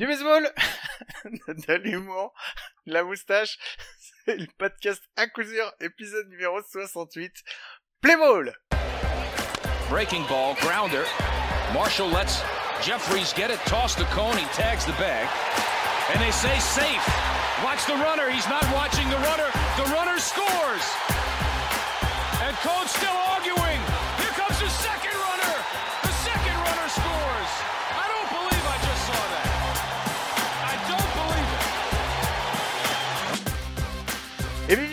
Du baseball, de l'humour, la moustache, c'est le podcast à coup sûr, épisode numéro 68. Play ball! Breaking ball, grounder. Marshall lets Jeffries get it, toss to Cone, he tags the bag. And they say safe. Watch the runner, he's not watching the runner. The runner scores. And Cone's still arguing.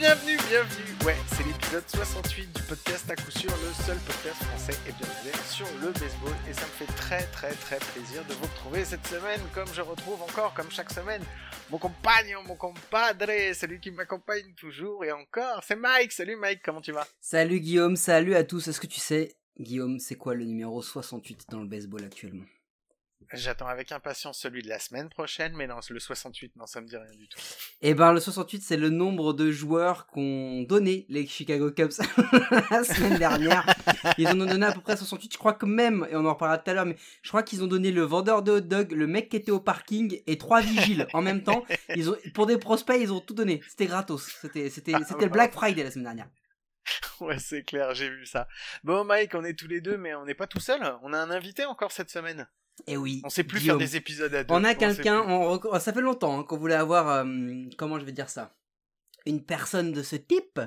Bienvenue, bienvenue. Ouais, c'est l'épisode 68 du podcast à coup sûr, le seul podcast français et bien sur le baseball. Et ça me fait très très très plaisir de vous retrouver cette semaine, comme je retrouve encore, comme chaque semaine, mon compagnon, mon compadre, celui qui m'accompagne toujours et encore, c'est Mike. Salut Mike, comment tu vas? Salut Guillaume, salut à tous. Est-ce que tu sais, Guillaume, c'est quoi le numéro 68 dans le baseball actuellement? J'attends avec impatience celui de la semaine prochaine, mais non, le 68, non, ça me dit rien du tout. Eh ben, le 68, c'est le nombre de joueurs qu'ont donné les Chicago Cubs la semaine dernière. Ils en ont donné à peu près 68. Je crois que même, et on en reparlera tout à l'heure, mais je crois qu'ils ont donné le vendeur de hot dog, le mec qui était au parking et trois vigiles en même temps. Ils ont, pour des prospects, ils ont tout donné. C'était gratos. C'était, c'était, Ah, c'était le Black Friday la semaine dernière. Ouais, c'est clair, j'ai vu ça. Bon, Mike, on est tous les deux, mais on n'est pas tout seul. On a un invité encore cette semaine. Et Eh oui. On sait plus Guillaume. faire des épisodes à deux. On a quelqu'un, on rec- ça fait longtemps hein, qu'on voulait avoir, euh, comment je vais dire ça? Une personne de ce type,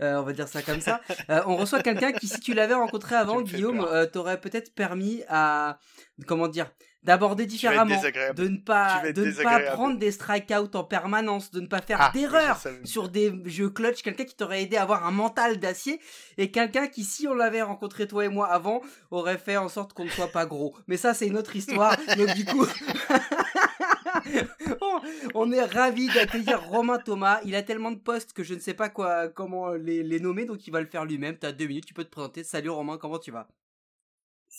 euh, on va dire ça comme ça. Euh, on reçoit quelqu'un qui, si tu l'avais rencontré avant, Guillaume, t'aurais peut-être permis à, comment dire, d'aborder différemment, de ne pas, de ne pas prendre des strikeouts en permanence, de ne pas faire Ah, d'erreurs sur des jeux clutch, quelqu'un qui t'aurait aidé à avoir un mental d'acier, et quelqu'un qui, si on l'avait rencontré toi et moi avant, aurait fait en sorte qu'on ne soit pas gros. Mais ça, c'est une autre histoire. Donc du coup, on- on est ravi d'accueillir Romain Thomas. Il a tellement de postes que je ne sais pas quoi, comment les, les nommer, donc il va le faire lui-même. T'as deux minutes, tu peux te présenter. Salut Romain, comment tu vas?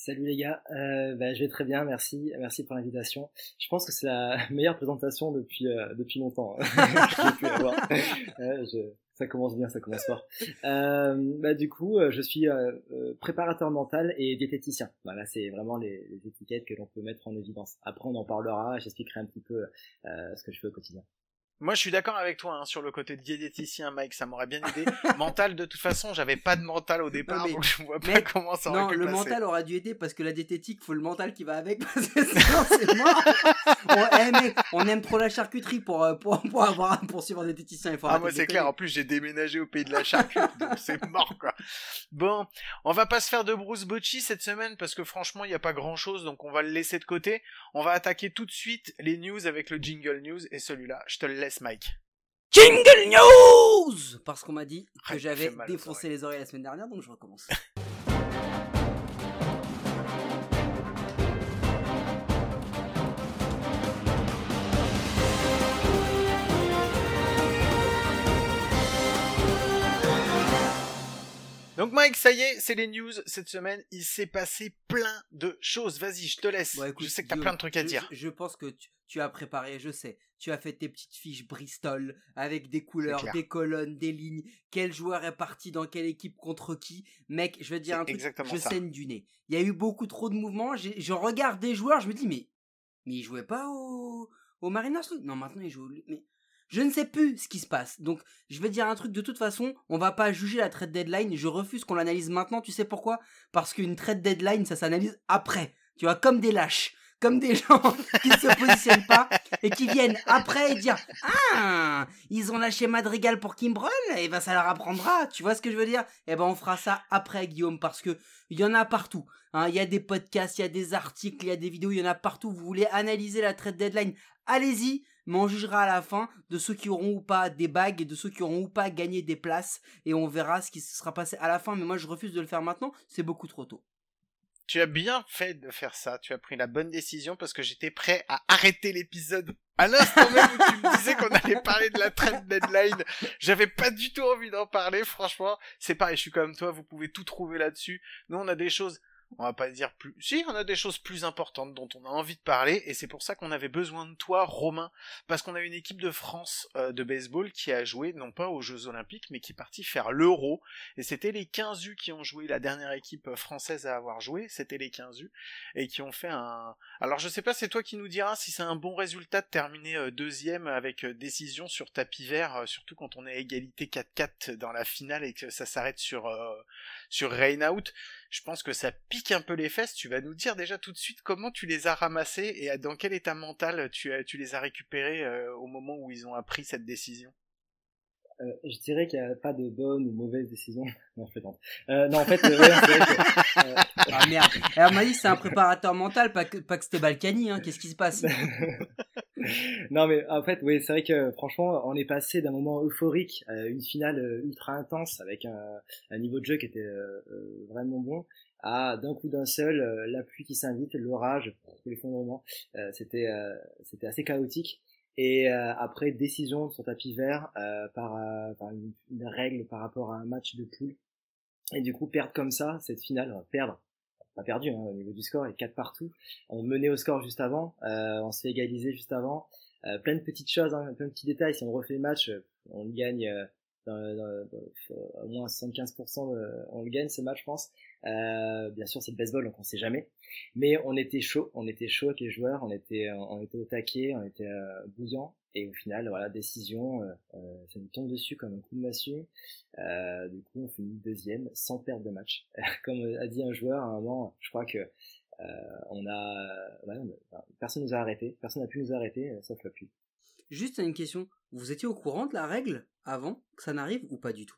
Salut les gars, euh, bah, je vais très bien, merci, merci pour l'invitation. Je pense que c'est la meilleure présentation depuis euh, depuis longtemps hein, pu avoir. Je- ça commence bien, ça commence fort. Euh, bah, du coup, euh, je suis euh, euh, préparateur mental et diététicien. Voilà, c'est vraiment les, les étiquettes que l'on peut mettre en évidence. Après, on en parlera, j'expliquerai un petit peu euh, ce que je fais au quotidien. Moi, je suis d'accord avec toi hein, sur le côté diététicien, Mike. Ça m'aurait bien aidé. mental, de toute façon, j'avais pas de mental au départ, Non, mais- donc je vois pas comment ça aurait Non, pu le passer. mental aura dû aider parce que la diététique, faut le mental qui va avec parce que sinon c'est mort. on, eh, mec, on aime trop la charcuterie pour, euh, pour, pour avoir pour suivre un diététicien. Il faut Ah, moi, c'est clair. En plus, j'ai déménagé au pays de la charcuterie, donc c'est mort, quoi. Bon, on va pas se faire de Bruce Bocci cette semaine parce que franchement, il y a pas grand chose, donc on va le laisser de côté. On va attaquer tout de suite les news avec le jingle news et celui-là, je te le laisse, Mike. Jingle News Parce qu'on m'a dit que j'avais défoncé les oreilles la semaine dernière, donc je recommence. Donc Mike, ça y est, c'est les news cette semaine. Il s'est passé plein de choses. Vas-y, je te laisse. Bon, écoute, je sais que t'as plein de trucs à je- dire. Je, je pense que tu, tu as préparé, je sais. Tu as fait tes petites fiches Bristol avec des couleurs, des colonnes, des lignes. Quel joueur est parti dans quelle équipe contre qui? Mec, je vais te dire un truc. exactement Je ça. saigne du nez. Il y a eu beaucoup trop de mouvements. Je regarde des joueurs, je me dis mais mais ils jouaient pas au au Mariners Non, maintenant ils jouent. au- Mais je ne sais plus ce qui se passe. Donc, je vais dire un truc de toute façon, on va pas juger la trade deadline. Je refuse qu'on l'analyse maintenant. Tu sais pourquoi? Parce qu'une trade deadline, ça s'analyse après. Tu vois, comme des lâches. Comme des gens qui ne se positionnent pas et qui viennent après et dire Ah, ils ont lâché Madrigal pour Kimbrel, et ben ça leur apprendra. Tu vois ce que je veux dire? Et ben on fera ça après, Guillaume, parce que il y en a partout. hein. Il y a des podcasts, il y a des articles, il y a des vidéos, il y en a partout. Vous voulez analyser la trade deadline Allez-y, mais on jugera à la fin de ceux qui auront ou pas des bagues et de ceux qui auront ou pas gagné des places et on verra ce qui se sera passé à la fin. Mais moi, je refuse de le faire maintenant. C'est beaucoup trop tôt. Tu as bien fait de faire ça. Tu as pris la bonne décision parce que j'étais prêt à arrêter l'épisode à l'instant même où tu me disais qu'on allait parler de la trade deadline. J'avais pas du tout envie d'en parler. Franchement, c'est pareil. Je suis comme toi. Vous pouvez tout trouver là-dessus. Nous, on a des choses on va pas dire plus. Si, on a des choses plus importantes dont on a envie de parler, et c'est pour ça qu'on avait besoin de toi, Romain, parce qu'on a une équipe de France euh, de baseball qui a joué, non pas aux Jeux Olympiques, mais qui est partie faire l'Euro, et c'était les 15 U qui ont joué, la dernière équipe française à avoir joué, c'était les 15 U, et qui ont fait un... Alors je sais pas, c'est toi qui nous diras si c'est un bon résultat de terminer euh, deuxième avec euh, décision sur tapis vert, surtout quand on est égalité 4-4 dans la finale et que ça s'arrête sur, sur rain out je pense que ça pique un peu les fesses. Tu vas nous dire déjà tout de suite comment tu les as ramassés et dans quel état mental tu, les as récupérés euh, au moment où ils ont appris cette décision. Euh, je dirais qu'il n'y a pas de bonne ou mauvaise décision. non, en Euh, non, en fait, euh, ouais, que, euh, Ah merde. Alors, m'a dit c'est un préparateur mental, pas que, pas que c'était Balkany, hein. Qu'est-ce qui se passe? Non, mais en fait, oui, c'est vrai que franchement, on est passé d'un moment euphorique à une finale ultra intense avec un, un niveau de jeu qui était vraiment bon à d'un coup d'un seul la pluie qui s'invite, l'orage, l'effondrement. c'était c'était assez chaotique. Et euh, après, décision sur tapis vert euh, par, euh, par une, règle par rapport à un match de poule. Et du coup, perdre comme ça, cette finale, perdre, pas perdu hein, au niveau du score, et 4 partout. On menait au score juste avant, on s'est égalisé juste avant. plein de petites choses, hein, plein de petits détails. Si on refait le match, on gagne au moins 75% on le gagne ce match je pense. Euh, bien sûr c'est le baseball donc on sait jamais. Mais on était chaud on était chaud avec les joueurs on était on était au taquet on était euh, bouillant et au final voilà décision euh, euh, ça nous tombe dessus comme un coup de massue. Euh, du coup on finit deuxième sans perdre de match. Comme a dit un joueur à un moment je crois que on a ouais, personne nous a arrêté personne n'a pu nous arrêter sauf la pluie Juste une question, vous étiez au courant de la règle avant que ça n'arrive ou pas du tout?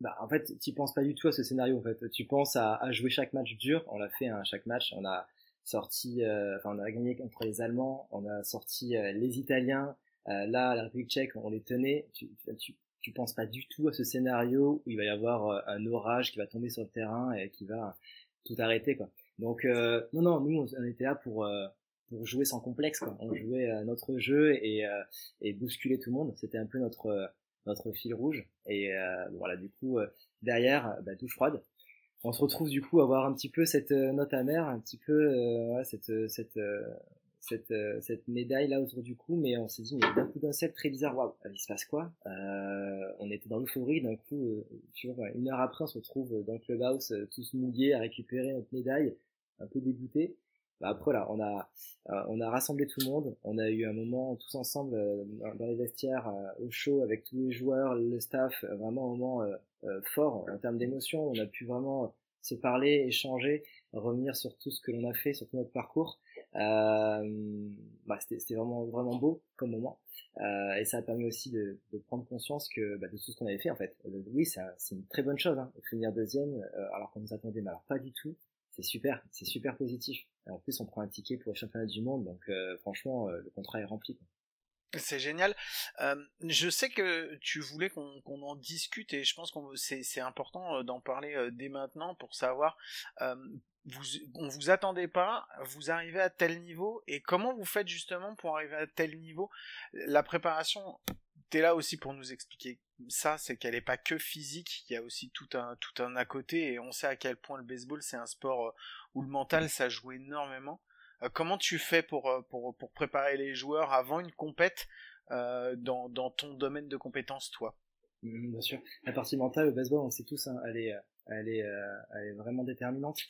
Bah, en fait, tu penses pas du tout à ce scénario. En fait, tu penses à, jouer chaque match dur. On l'a fait, hein, chaque match. On a sorti, euh, on a gagné contre les Allemands. On a sorti euh, les Italiens. Euh, là, la République Tchèque, on les tenait. Tu, tu, tu penses pas du tout à ce scénario où il va y avoir un orage qui va tomber sur le terrain et qui va tout arrêter. Donc, non, non, nous, on était là pour pour jouer sans complexe. Quoi. On jouait euh, notre jeu et, euh, et bousculer tout le monde. C'était un peu notre euh, notre fil rouge. Et voilà, du coup, derrière, bah, douche froide. On se retrouve du coup à avoir un petit peu cette note amère, un petit peu ouais, cette cette cette, cette médaille là autour du cou, mais on s'est dit mais d'un coup d'un seul très bizarre, waouh, il se passe quoi? Euh, On était dans l'euphorie, d'un coup, tu vois, une heure après, on se retrouve dans le clubhouse, tous mouillés à récupérer notre médaille, un peu dégoûté. Bah après là, on a euh, on a rassemblé tout le monde, on a eu un moment tous ensemble euh, dans les vestiaires euh, au show avec tous les joueurs, le staff, vraiment un moment fort en termes d'émotion. On a pu vraiment se parler, échanger, revenir sur tout ce que l'on a fait, sur tout notre parcours. bah, c'était vraiment vraiment beau comme moment et ça a permis aussi de, de prendre conscience que bah, de tout ce qu'on avait fait en fait. oui, c'est une très bonne chose, hein, finir deuxième alors qu'on nous attendait, mais alors pas du tout c'est super, c'est super positif. En plus, on prend un ticket pour le championnat du monde, donc euh, franchement, euh, le contrat est rempli. C'est génial. Euh, je sais que tu voulais qu'on en discute et je pense qu'on c'est important d'en parler dès maintenant pour savoir vous on vous attendait pas, vous arrivez à tel niveau et comment vous faites justement pour arriver à tel niveau? La préparation, t'es là aussi pour nous expliquer ça, c'est qu'elle est pas que physique, il y a aussi tout un tout un à côté et on sait à quel point le baseball c'est un sport euh, où le mental ça joue énormément. Euh, comment tu fais pour, euh, pour pour préparer les joueurs avant une compète dans dans ton domaine de compétences toi? Mmh, Bien sûr, la partie mentale au baseball, on sait tous, hein, elle est elle est elle est vraiment déterminante.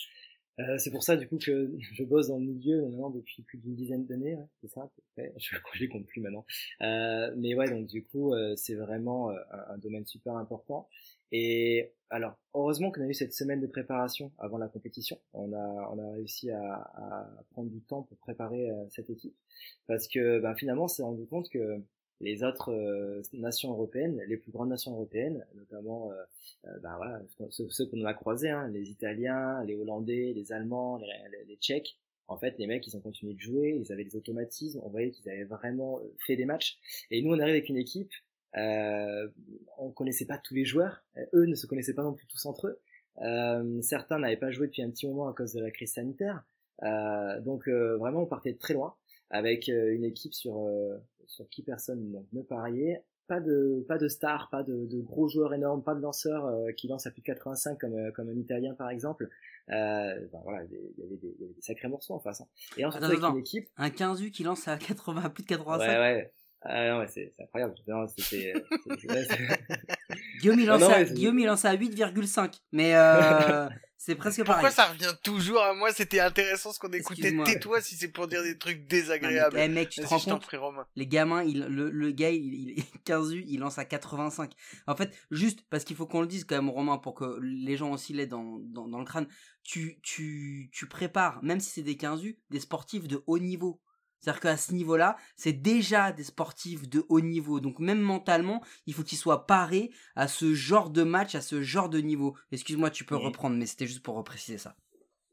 Euh, c'est pour ça du coup que je bosse dans le milieu maintenant depuis plus d'une dizaine d'années, ouais, c'est ça. Je ne compte plus maintenant. Euh, mais ouais, donc du coup, euh, c'est vraiment euh, un, un, domaine super important. Et alors, heureusement qu'on a eu cette semaine de préparation avant la compétition. On a, on a réussi à, à prendre du temps pour préparer cette équipe, parce que ben, finalement, on s'est rendu compte que les autres euh, nations européennes, les plus grandes nations européennes, notamment euh, euh bah voilà, ceux, ceux qu'on a croisés, hein, les Italiens, les Hollandais, les Allemands, les, les, Tchèques. En fait, les mecs, ils ont continué de jouer, ils avaient des automatismes, on voyait qu'ils avaient vraiment euh, fait des matchs. Et nous, on arrive avec une équipe, euh, on connaissait pas tous les joueurs, eux ne se connaissaient pas non plus tous entre eux. Euh, certains n'avaient pas joué depuis un petit moment à cause de la crise sanitaire. Euh, donc vraiment, on partait de très loin avec une équipe sur sur qui personne donc, ne pariait, pas de pas de stars, pas de, de, gros joueurs énormes, pas de lanceurs euh, qui lancent à plus de 85 comme euh, comme un Italien par exemple. Euh, ben voilà, il y, avait des, y avait des sacrés morceaux en face. Hein. Et ensuite avec une équipe, un 15 U qui lance à 80 plus de 85. Ouais ouais. Ah non, c'est incroyable. C'était. Guillaume, il lance, à, Guillaume, il lance à 8,5. Mais euh, c'est presque pareil. Pourquoi ça revient toujours à moi? C'était intéressant ce qu'on écoutait. Tais-toi si c'est pour dire des trucs désagréables. Eh mec, tu te rends compte? Les gamins, il, le, le gars, il, il 15 U, il lance à 85. En fait, juste parce qu'il faut qu'on le dise quand même, Romain, pour que les gens aussi l'aient dans, dans, dans le crâne. Tu, tu, tu prépares, même si c'est des 15 U, des sportifs de haut niveau. C'est-à-dire qu'à ce niveau-là, c'est déjà des sportifs de haut niveau. Donc même mentalement, il faut qu'ils soient parés à ce genre de match, à ce genre de niveau. Excuse-moi, tu peux reprendre, mais c'était juste pour repréciser ça.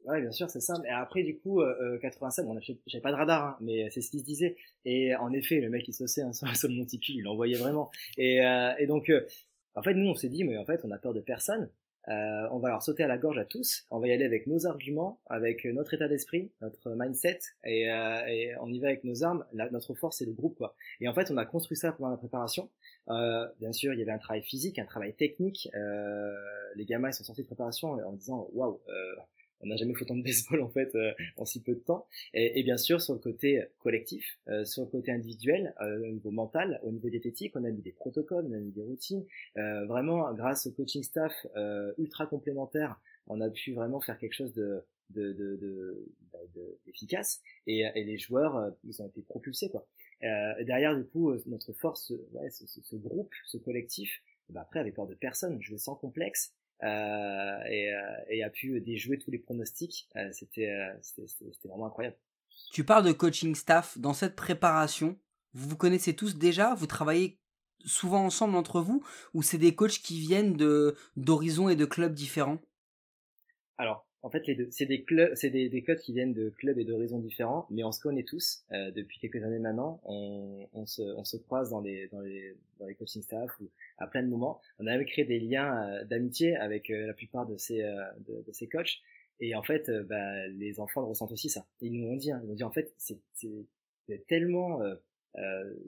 Ouais, bien sûr, c'est ça. Et après, du coup, euh, 87, euh, bon, j'avais pas de radar, hein, mais c'est ce qu'il se disait. Et en effet, le mec, il saussait hein, sur, sur, le monticule, il l'envoyait vraiment. Et, euh, et donc, euh, en fait, nous, on s'est dit, mais en fait, on a peur de personne. Euh, on va leur sauter à la gorge à tous. On va y aller avec nos arguments, avec notre état d'esprit, notre mindset, et, euh, et, on y va avec nos armes. notre force, c'est le groupe, quoi. Et en fait, on a construit ça pendant la préparation. Euh, bien sûr, il y avait un travail physique, un travail technique. Euh, les gamins ils sont sortis de préparation en disant waouh, on n'a jamais fait autant de baseball en fait euh, en si peu de temps. Et, et, bien sûr sur le côté collectif, euh, sur le côté individuel, euh, au niveau mental, au niveau diététique, on a mis des protocoles, on a mis des routines. vraiment, grâce au coaching staff ultra complémentaire, on a pu vraiment faire quelque chose de de, de, de, bah, efficace et, et, les joueurs ils ont été propulsés quoi. derrière du coup notre force, ouais, ce, ce, groupe, ce collectif, bah, après avec peur de personne, jouer sans complexe, euh, et, euh, et, a pu déjouer tous les pronostics. Euh, c'était c'était vraiment incroyable. Tu parles de coaching staff. Dans cette préparation, vous vous connaissez tous déjà? Vous travaillez souvent ensemble entre vous? Ou c'est des coachs qui viennent de d'horizons et de clubs différents? Alors, en fait, les deux. C'est des clubs, c'est des, des coachs qui viennent de clubs et d'horizons différents, mais on se connaît tous euh, depuis quelques années maintenant. On, on, se, on se croise dans les, dans les, dans les coaching staff ou à plein de moments. On a même créé des liens euh, d'amitié avec euh, la plupart de ces, euh, de, de, ces coachs. Et en fait, bah, les enfants le ressentent aussi ça. ils nous ont dit, hein, ils nous ont dit en fait, c'est tellement euh,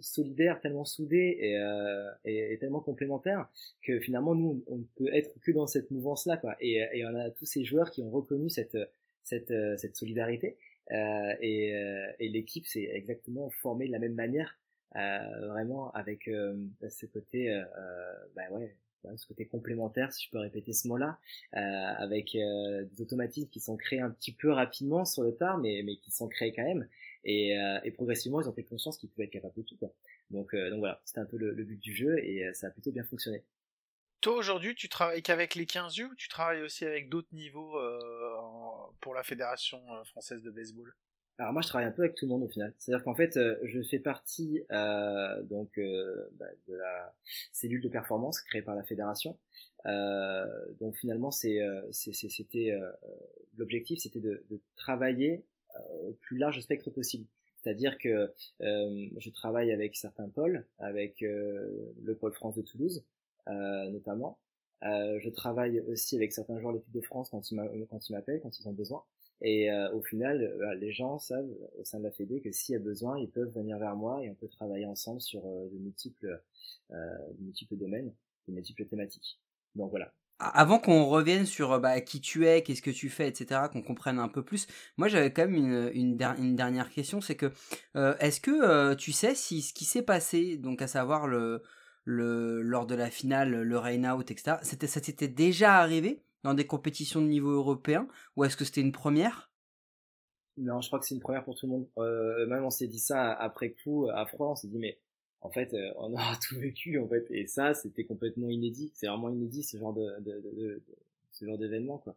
solidaire, tellement soudé et, euh, et, et, tellement complémentaire que finalement nous on ne peut être que dans cette mouvance là quoi. Et, et on a tous ces joueurs qui ont reconnu cette cette, cette solidarité euh, et, euh, et l'équipe s'est exactement formée de la même manière, euh, vraiment avec euh, ce côté bah ouais ce côté complémentaire, si je peux répéter ce mot-là, euh, avec euh, des automatismes qui sont créés un petit peu rapidement sur le tard, mais, mais qui sont créés quand même. Et, euh, et progressivement, ils ont pris conscience qu'ils pouvaient être capables de tout. Quoi. Donc, euh, donc voilà, c'était un peu le, le, but du jeu et euh, ça a plutôt bien fonctionné. Toi aujourd'hui, tu travailles qu'avec les 15 U ou tu travailles aussi avec d'autres niveaux pour la Fédération française de baseball? Alors moi je travaille un peu avec tout le monde au final. C'est-à-dire qu'en fait je fais partie euh, donc euh, bah, de la cellule de performance créée par la fédération. Donc finalement c'est c'était l'objectif c'était de, de, travailler au plus large spectre possible. C'est-à-dire que euh, je travaille avec certains pôles, avec euh, le pôle France de Toulouse euh, notamment. je travaille aussi avec certains joueurs de l'équipe de France quand ils m'appellent, quand ils ont besoin. Et au final, les gens savent au sein de la Fédé que s'il y a besoin, ils peuvent venir vers moi et on peut travailler ensemble sur de multiples domaines, de multiples thématiques. Donc voilà, avant qu'on revienne sur bah, qui tu es, qu'est-ce que tu fais, etc., qu'on comprenne un peu plus, moi j'avais quand même une, dernière question, c'est que euh, est-ce que euh, tu sais si ce qui s'est passé, donc à savoir le, lors de la finale, le rain out, etc., ça s'était déjà arrivé dans des compétitions de niveau européen, ou est-ce que c'était une première? Non, je crois que c'est une première pour tout le monde. Euh, même on s'est dit ça après coup, à froid, on s'est dit mais en fait, euh, on a tout vécu, en fait. Et ça, c'était complètement inédit. C'est vraiment inédit, ce genre de, de, de, de ce genre d'événement, quoi.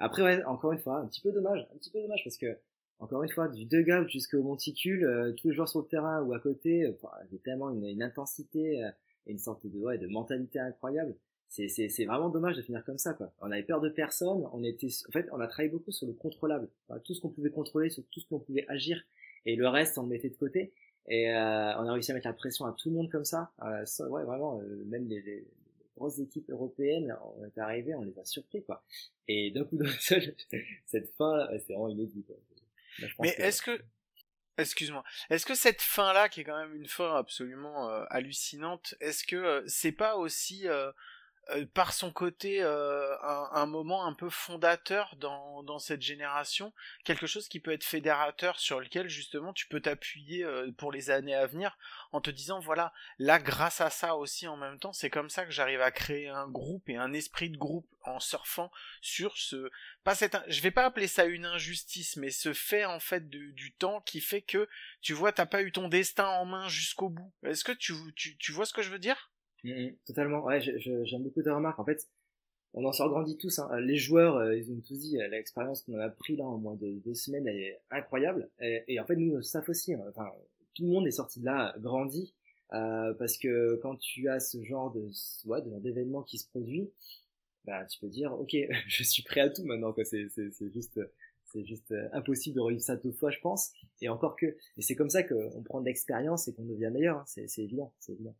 Après, ouais, encore une fois, un petit peu dommage, un petit peu dommage parce que, encore une fois, du dugout jusqu'au monticule, euh, tous les joueurs sur le terrain ou à côté, euh, j'ai tellement une, une intensité et une sorte de, ouais, de mentalité incroyable. C'est, c'est, c'est vraiment dommage de finir comme ça, quoi. On avait peur de personne, on était, en fait, on a travaillé beaucoup sur le contrôlable. tout ce qu'on pouvait contrôler, sur tout ce qu'on pouvait agir. Et le reste, on le mettait de côté. Et euh, on a réussi à mettre la pression à tout le monde comme ça. Euh, ouais, vraiment, euh, même les, les, grosses équipes européennes, on est arrivé, on les a surpris, quoi. Et d'un coup d'un seul, cette fin, c'est vraiment inédit, quoi. Mais est-ce que Excuse-moi. Est-ce que cette fin-là, qui est quand même une fin absolument euh, hallucinante, est-ce que euh, c'est pas aussi euh, euh, par son côté euh, un, un, moment un peu fondateur dans, dans cette génération, quelque chose qui peut être fédérateur sur lequel justement tu peux t'appuyer euh, pour les années à venir en te disant voilà là grâce à ça aussi en même temps c'est comme ça que j'arrive à créer un groupe et un esprit de groupe en surfant sur ce pas cette je vais pas appeler ça une injustice mais ce fait en fait du temps qui fait que tu vois t'as pas eu ton destin en main jusqu'au bout. Est-ce que tu, tu, tu vois ce que je veux dire? Mmh, totalement. Ouais, j'aime beaucoup ta remarque. En fait, on en sort grandi tous. Hein. Les joueurs, euh, ils ont tous dit, euh, l'expérience qu'on a pris là en moins de deux semaines, elle est incroyable. Et, en fait, nous, ça aussi. Hein. Enfin, tout le monde est sorti de là grandi. Euh, parce que quand tu as ce genre de ouais, d'événement qui se produit, bah tu peux dire ok je suis prêt à tout maintenant c'est c'est juste c'est juste euh, impossible de revivre ça deux fois, je pense. Et encore que, et c'est comme ça qu'on prend de l'expérience et qu'on devient meilleur. Hein. C'est évident, c'est évident.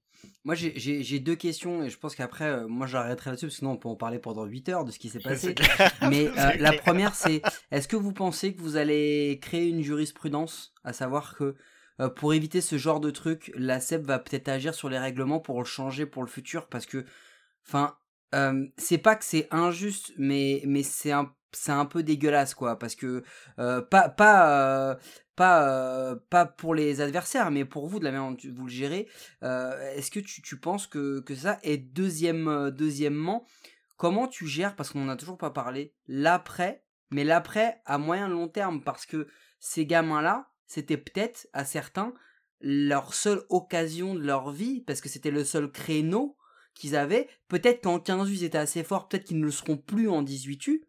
Moi, j'ai deux questions et je pense qu'après, euh, moi, j'arrêterai là-dessus parce que sinon, on peut en parler pendant 8 heures de ce qui s'est passé. Mais euh, la première, c'est est-ce que vous pensez que vous allez créer une jurisprudence, à savoir que pour éviter ce genre de truc, la SEP va peut-être agir sur les règlements pour le changer pour le futur parce que, enfin, c'est pas que c'est injuste, mais mais c'est un un peu dégueulasse quoi parce que pas pas pas pas pour les adversaires mais pour vous de la manière dont vous le gérez est-ce que tu, tu penses que, que ça et deuxième deuxièmement comment tu gères parce qu'on n'en a toujours pas parlé l'après mais l'après à moyen long terme parce que ces gamins là c'était peut-être à certains leur seule occasion de leur vie parce que c'était le seul créneau qu'ils avaient peut-être qu'en 15 U ils étaient assez forts peut-être qu'ils ne le seront plus en 18 U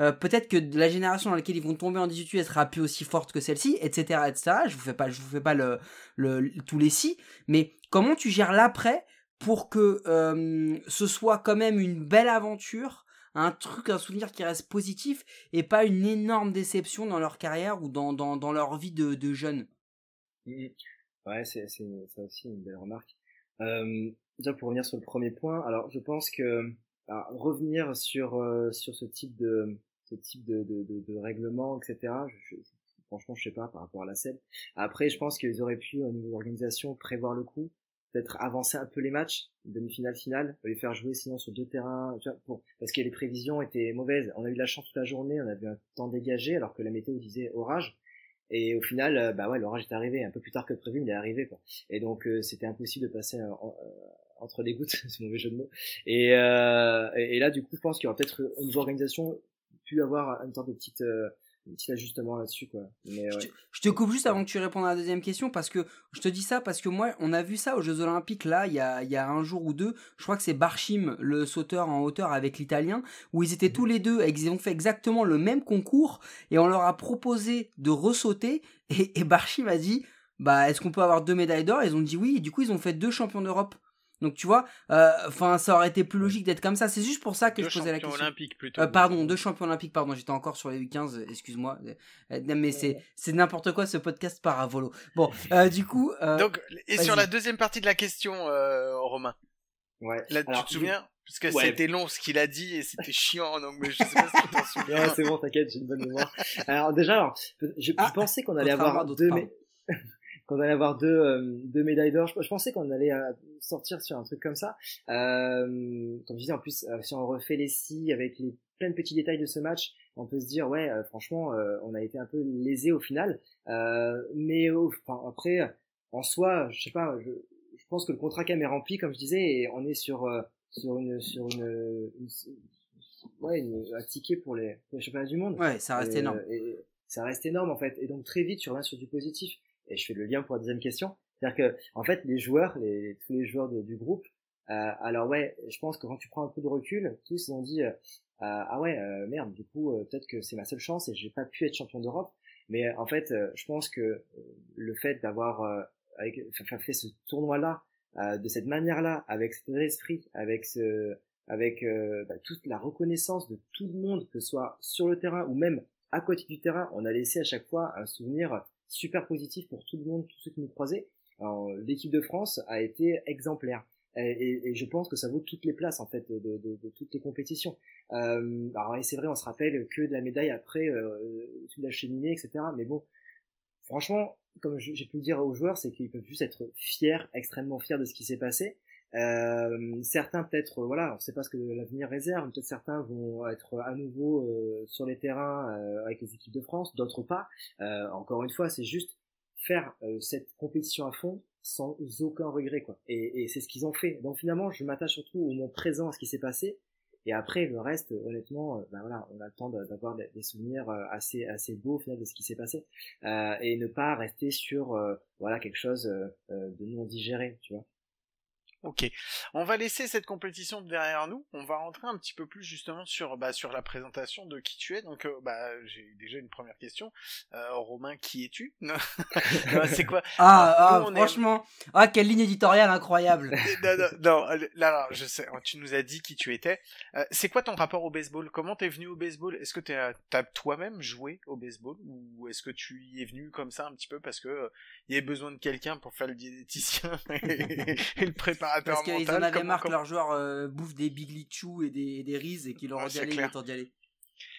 euh, peut-être que la génération dans laquelle ils vont tomber en 18 elle sera plus aussi forte que celle-ci, etc., etc. Je vous fais pas, je vous fais pas le, le tous les si, mais comment tu gères l'après pour que euh, ce soit quand même une belle aventure, un truc, un souvenir qui reste positif et pas une énorme déception dans leur carrière ou dans, dans, dans leur vie de, de jeunes? Mmh. Ouais, c'est aussi une belle remarque. Euh, déjà pour revenir sur le premier point, alors je pense que revenir sur euh, sur ce type de ce type de, de, de, de règlement, etc. Je, je, franchement, je sais pas par rapport à la scène. Après, je pense qu'ils auraient pu au niveau de l'organisation prévoir le coup, peut-être avancer un peu les matchs, demi-finale, finale, les faire jouer sinon sur deux terrains, pour, parce que les prévisions étaient mauvaises. On a eu de la chance toute la journée, on a vu un temps dégagé alors que la météo disait orage. Et au final, euh, bah ouais, l'orage est arrivé un peu plus tard que prévu, mais il est arrivé quoi. Et donc euh, c'était impossible de passer entre les gouttes, c'est mauvais jeu de mots. Et, euh, et, là, du coup, je pense qu'il y aura peut-être une organisation pu avoir une sorte de petite euh, un petit ajustement là-dessus quoi. Mais, ouais. je, te, coupe juste avant que tu répondes à la deuxième question parce que je te dis ça parce que moi on a vu ça aux Jeux Olympiques là il y a, il y a un jour ou deux. Je crois que c'est Barchim le sauteur en hauteur avec l'Italien où ils étaient tous les deux et ils ont fait exactement le même concours et on leur a proposé de ressauter et, et Barchim a dit bah est-ce qu'on peut avoir deux médailles d'or? Ils ont dit oui et du coup ils ont fait deux champions d'Europe. Donc tu vois, euh, enfin ça aurait été plus logique d'être comme ça. C'est juste pour ça que je posais la question. Olympiques plutôt. Euh, pardon, deux champions olympiques. Pardon, j'étais encore sur les U15. Excuse-moi. Euh, mais c'est c'est n'importe quoi ce podcast par à volo. Bon, du coup. Donc et sur la deuxième partie de la question, Romain. Ouais. Là, tu te souviens? Parce que c'était long ce qu'il a dit et c'était chiant donc mais je sais pas si tu t'en souviens. c'est bon, t'inquiète, j'ai une bonne mémoire. Alors déjà, alors, je ah, pensais qu'on allait avoir deux, mais qu'on allait avoir deux, euh, deux médailles d'or. Je, pensais qu'on allait euh, sortir sur un truc comme ça. Euh, comme je disais, en plus, euh, si on refait les six avec les plein de petits détails de ce match, on peut se dire ouais, franchement, on a été un peu lésé au final. mais enfin, après, en soi, je sais pas, je, je, pense que le contrat même est rempli, comme je disais, et on est sur sur une sur une, une ouais, une, un ticket pour les, pour les championnats du monde. Ouais, ça reste énorme. Et, ça reste énorme en fait. Et donc très vite, tu reviens sur du positif et je fais le lien pour la deuxième question. C'est-à-dire que, en fait, les joueurs, les, tous les joueurs du groupe, euh, alors ouais, je pense que quand tu prends un peu de recul, tous ils ont dit, euh, ah ouais, euh, merde, du coup, euh, peut-être que c'est ma seule chance et j'ai pas pu être champion d'Europe. Mais en fait, je pense que le fait d'avoir avec, fait ce tournoi-là de cette manière-là, avec cet esprit, avec ce, avec bah, toute la reconnaissance de tout le monde, que ce soit sur le terrain ou même à côté du terrain, on a laissé à chaque fois un souvenir super positif pour tout le monde, tous ceux qui nous croisaient. L'équipe de France a été exemplaire. Et, et, je pense que ça vaut toutes les places en fait de, toutes les compétitions. Euh, alors c'est vrai, on se rappelle que de la médaille après euh, de la cheminée, etc. Mais bon, franchement, comme j'ai pu le dire aux joueurs, c'est qu'ils peuvent juste être fiers, extrêmement fiers de ce qui s'est passé. Euh, certains peut-être, voilà, on ne sait pas ce que l'avenir réserve. Peut-être certains vont être à nouveau euh, sur les terrains euh, avec les équipes de France, d'autres pas. Euh, encore une fois, c'est juste faire cette compétition à fond sans aucun regret, quoi. Et, et c'est ce qu'ils ont fait. Donc finalement, je m'attache surtout au moment présent à ce qui s'est passé. Et après, le reste, honnêtement, ben voilà, on a le temps d'avoir des souvenirs assez assez beaux au final de ce qui s'est passé euh, et ne pas rester sur voilà quelque chose de non digéré, tu vois. Ok, on va laisser cette compétition derrière nous. On va rentrer un petit peu plus justement sur bah, sur la présentation de qui tu es. Donc euh, bah j'ai déjà une première question. Euh, Romain, qui es-tu C'est quoi Ah, ah franchement, ah quelle ligne éditoriale incroyable. non, non, non, là, je sais. Tu nous as dit qui tu étais. Euh, c'est quoi ton rapport au baseball? Comment t'es venu au baseball? Est-ce que t'as as, toi-même joué au baseball? Ou est-ce que tu y es venu comme ça un petit peu parce que il y avait besoin de quelqu'un pour faire le diététicien et, le préparateur Parce qu'ils en avaient marre que leurs joueurs euh, bouffent des Big Lichou et des, des Riz et qu'ils leur ont dit allez, d'y aller.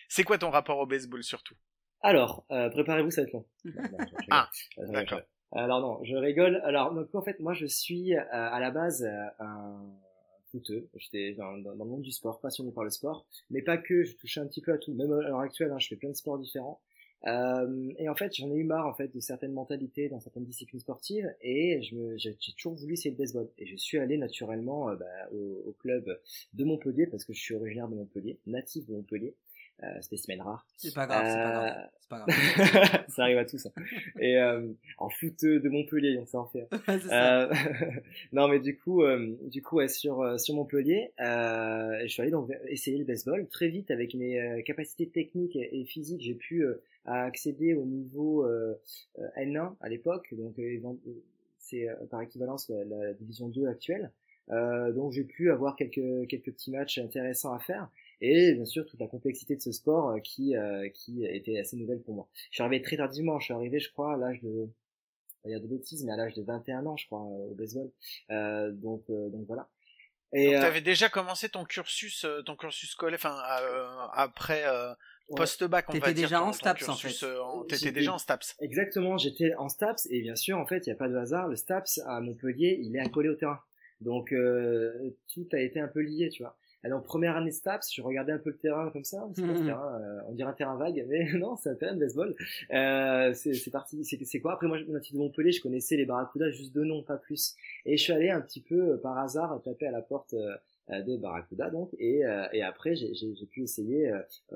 C'est quoi ton rapport au baseball surtout? Alors, euh, préparez-vous, ça va être long. ah, d'accord. Alors non, je rigole. Alors donc, en fait, moi je suis euh, à la base un footeux. J'étais dans, dans, le monde du sport, passionné par le sport, mais pas que. Je touchais un petit peu à tout. Même à l'heure actuelle, hein, je fais plein de sports différents. Euh, et en fait, j'en ai eu marre en fait de certaines mentalités dans certaines disciplines sportives, et j'ai toujours voulu essayer le baseball. Et je suis allé naturellement euh, bah, au, au, club de Montpellier parce que je suis originaire de Montpellier, natif de Montpellier euh, spécimen rare. C'est pas grave, c'est pas grave. Euh, c'est pas grave. ça arrive à tous. Hein. Et euh, en foot de Montpellier, on sait en faire. euh, non, mais du coup, euh, du coup, ouais, sur sur Montpellier, je suis allé donc essayer le baseball très vite avec mes capacités techniques et, physiques. J'ai pu accéder au niveau N1 à l'époque, donc c'est par équivalence la, la, division 2 actuelle. donc j'ai pu avoir quelques quelques petits matchs intéressants à faire et bien sûr toute la complexité de ce sport euh, qui euh, qui était assez nouvelle pour moi. Je suis arrivé très tardivement, je suis arrivé je crois à l'âge de il y a de bêtises mais à l'âge de 21 ans je crois au baseball. Euh, donc donc voilà. Et tu avais déjà commencé ton cursus ton cursus scolaire enfin après post-bac on T'étais déjà en STAPS en fait. T'étais déjà en STAPS. Exactement, j'étais en STAPS et bien sûr en fait il n'y a pas de hasard, le STAPS à Montpellier il est accolé au terrain. Donc tout a été un peu lié, tu vois. Alors première année STAPS, je regardais un peu le terrain comme ça, terrain, euh, on dirait un terrain vague, mais non, c'est un terrain de baseball. Euh, c'est parti, c'est quoi? Après moi, natif de Montpellier, je connaissais les Barracudas juste de nom, pas plus. Et je suis allé un petit peu euh, par hasard taper à la porte des Barracuda donc. Et, et après j'ai pu essayer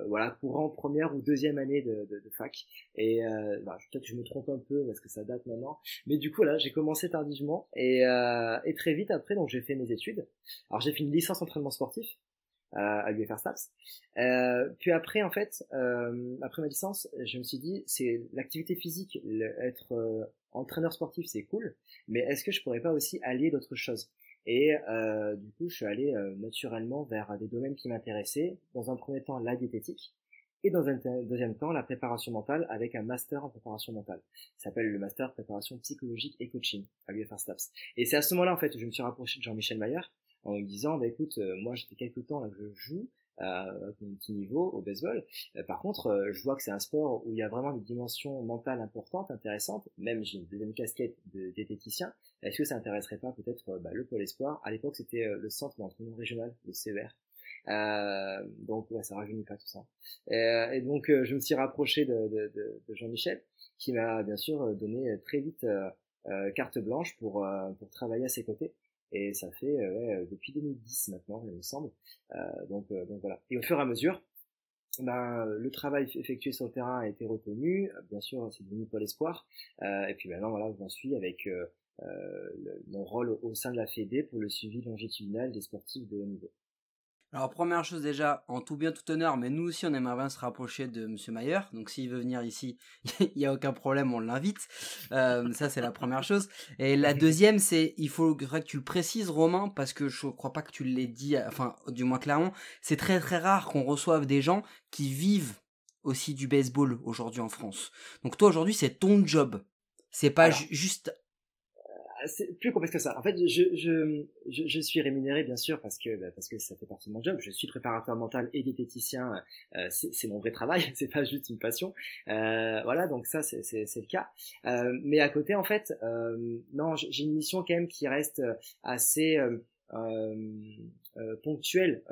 voilà courant première ou deuxième année de, de, de fac. Et bah, peut-être que je me trompe un peu parce que ça date maintenant. Mais du coup là j'ai commencé tardivement et, et très vite après donc j'ai fait mes études. Alors j'ai fait une licence entraînement sportif euh, à l'UFR Staps. Euh, puis après, en fait, euh, après ma licence, je me suis dit, c'est l'activité physique, être euh, entraîneur sportif, c'est cool, mais est-ce que je pourrais pas aussi allier d'autres choses? Et euh, du coup, je suis allé naturellement vers des domaines qui m'intéressaient. Dans un premier temps, la diététique, et dans un deuxième temps, la préparation mentale avec un master en préparation mentale. Ça s'appelle le master préparation psychologique et coaching à l'UFR Staps. Et c'est à ce moment-là, en fait, que je me suis rapproché de Jean-Michel Mayer, en me disant bah écoute euh, moi j'ai quelques temps là que je joue euh, petit niveau au baseball. Euh, par contre, je vois que c'est un sport où il y a vraiment des dimensions mentales importantes, intéressantes. Même j'ai une deuxième casquette de diététicien. Est-ce que ça intéresserait pas peut-être bah, le pôle espoir? À l'époque, c'était le centre d'entraînement régional, le CER. Euh, donc ouais, ça rajeunit pas tout ça. Et, et donc je me suis rapproché de, de, de, de Jean-Michel, qui m'a bien sûr donné très vite euh, carte blanche pour pour travailler à ses côtés. Et ça fait euh, ouais, euh, depuis 2010 maintenant, il me semble. Euh, donc, donc voilà. Et au fur et à mesure, ben, le travail effectué sur le terrain a été reconnu. Bien sûr, c'est devenu Pôle Espoir. et puis maintenant, voilà, j'en suis avec mon rôle au sein de la Fédé pour le suivi longitudinal des sportifs de haut niveau. Alors première chose déjà, en tout bien tout honneur, mais nous aussi on aimerait bien se rapprocher de Monsieur Mayer, donc s'il veut venir ici, il n'y a aucun problème, on l'invite. Euh, ça c'est la première chose. Et la deuxième c'est, il faudrait que tu le précises Romain, parce que je crois pas que tu l'aies dit, enfin du moins clairement, c'est très très rare qu'on reçoive des gens qui vivent aussi du baseball aujourd'hui en France. Donc toi aujourd'hui c'est ton job, c'est pas juste c'est plus complexe que ça. En fait, je, je, je, je, suis rémunéré bien sûr parce que bah, parce que ça fait partie de mon job. Je suis préparateur mental et diététicien. Euh, c'est mon vrai travail. c'est pas juste une passion. Euh, voilà, donc ça c'est le cas. Euh, mais à côté, en fait, euh, non, j'ai une mission quand même qui reste assez ponctuelle.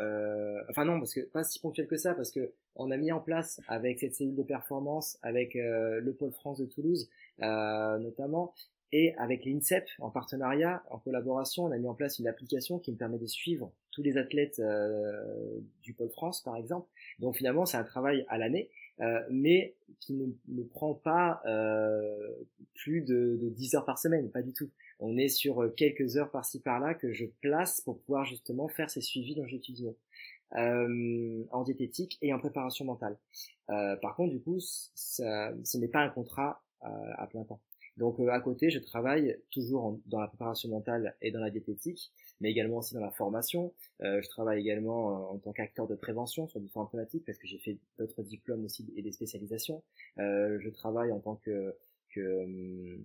enfin non, parce que pas si ponctuelle que ça, parce que on a mis en place avec cette cellule de performance, avec le pôle France de Toulouse notamment, et avec l'INSEP, en partenariat, en collaboration, on a mis en place une application qui me permet de suivre tous les athlètes euh, du Pôle France, par exemple. Donc finalement, c'est un travail à l'année, euh, mais qui ne, ne prend pas euh, plus de, de 10 heures par semaine, pas du tout. On est sur quelques heures par-ci par-là que je place pour pouvoir justement faire ces suivis dont j'étudie euh, en diététique et en préparation mentale. Euh, par contre, du coup, ça, ce n'est pas un contrat à plein temps. Donc euh, à côté, je travaille toujours dans la préparation mentale et dans la diététique, mais également aussi dans la formation. Euh, je travaille également euh, en tant qu'acteur de prévention sur différentes thématiques parce que j'ai fait d'autres diplômes aussi et des spécialisations. je travaille en tant que, que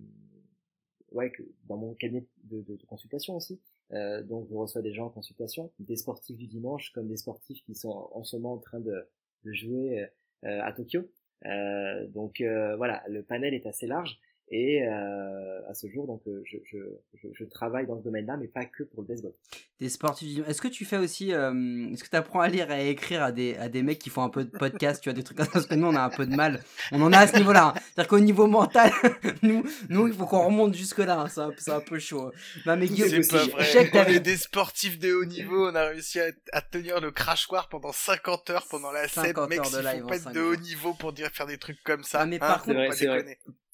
ouais, que dans mon cabinet de, de, de consultation aussi. Euh, donc je reçois des gens en consultation, des sportifs du dimanche comme des sportifs qui sont en ce moment en train de, de jouer euh, à Tokyo. Euh, donc voilà, le panel est assez large. Et euh, à ce jour, donc euh, je, je, je, je travaille dans ce domaine-là, mais pas que pour le baseball. Des sportifs. Est-ce que tu fais aussi, euh, est-ce que tu apprends à lire et à écrire à des, à des mecs qui font un peu de podcast, tu vois, des trucs comme ça, parce que nous on a un peu de mal. On en a à ce niveau-là. Hein. C'est-à-dire qu'au niveau mental, nous, nous il faut qu'on remonte jusque-là. Hein. C'est un, un, peu chaud. Non mais Guillaume, c'est pas vrai. On est des sportifs de haut niveau. On a réussi à, à tenir le crachoir pendant 50 heures pendant la scène. Mec, il faut pas être de haut niveau pour dire faire des trucs comme ça. Ah, mais par contre,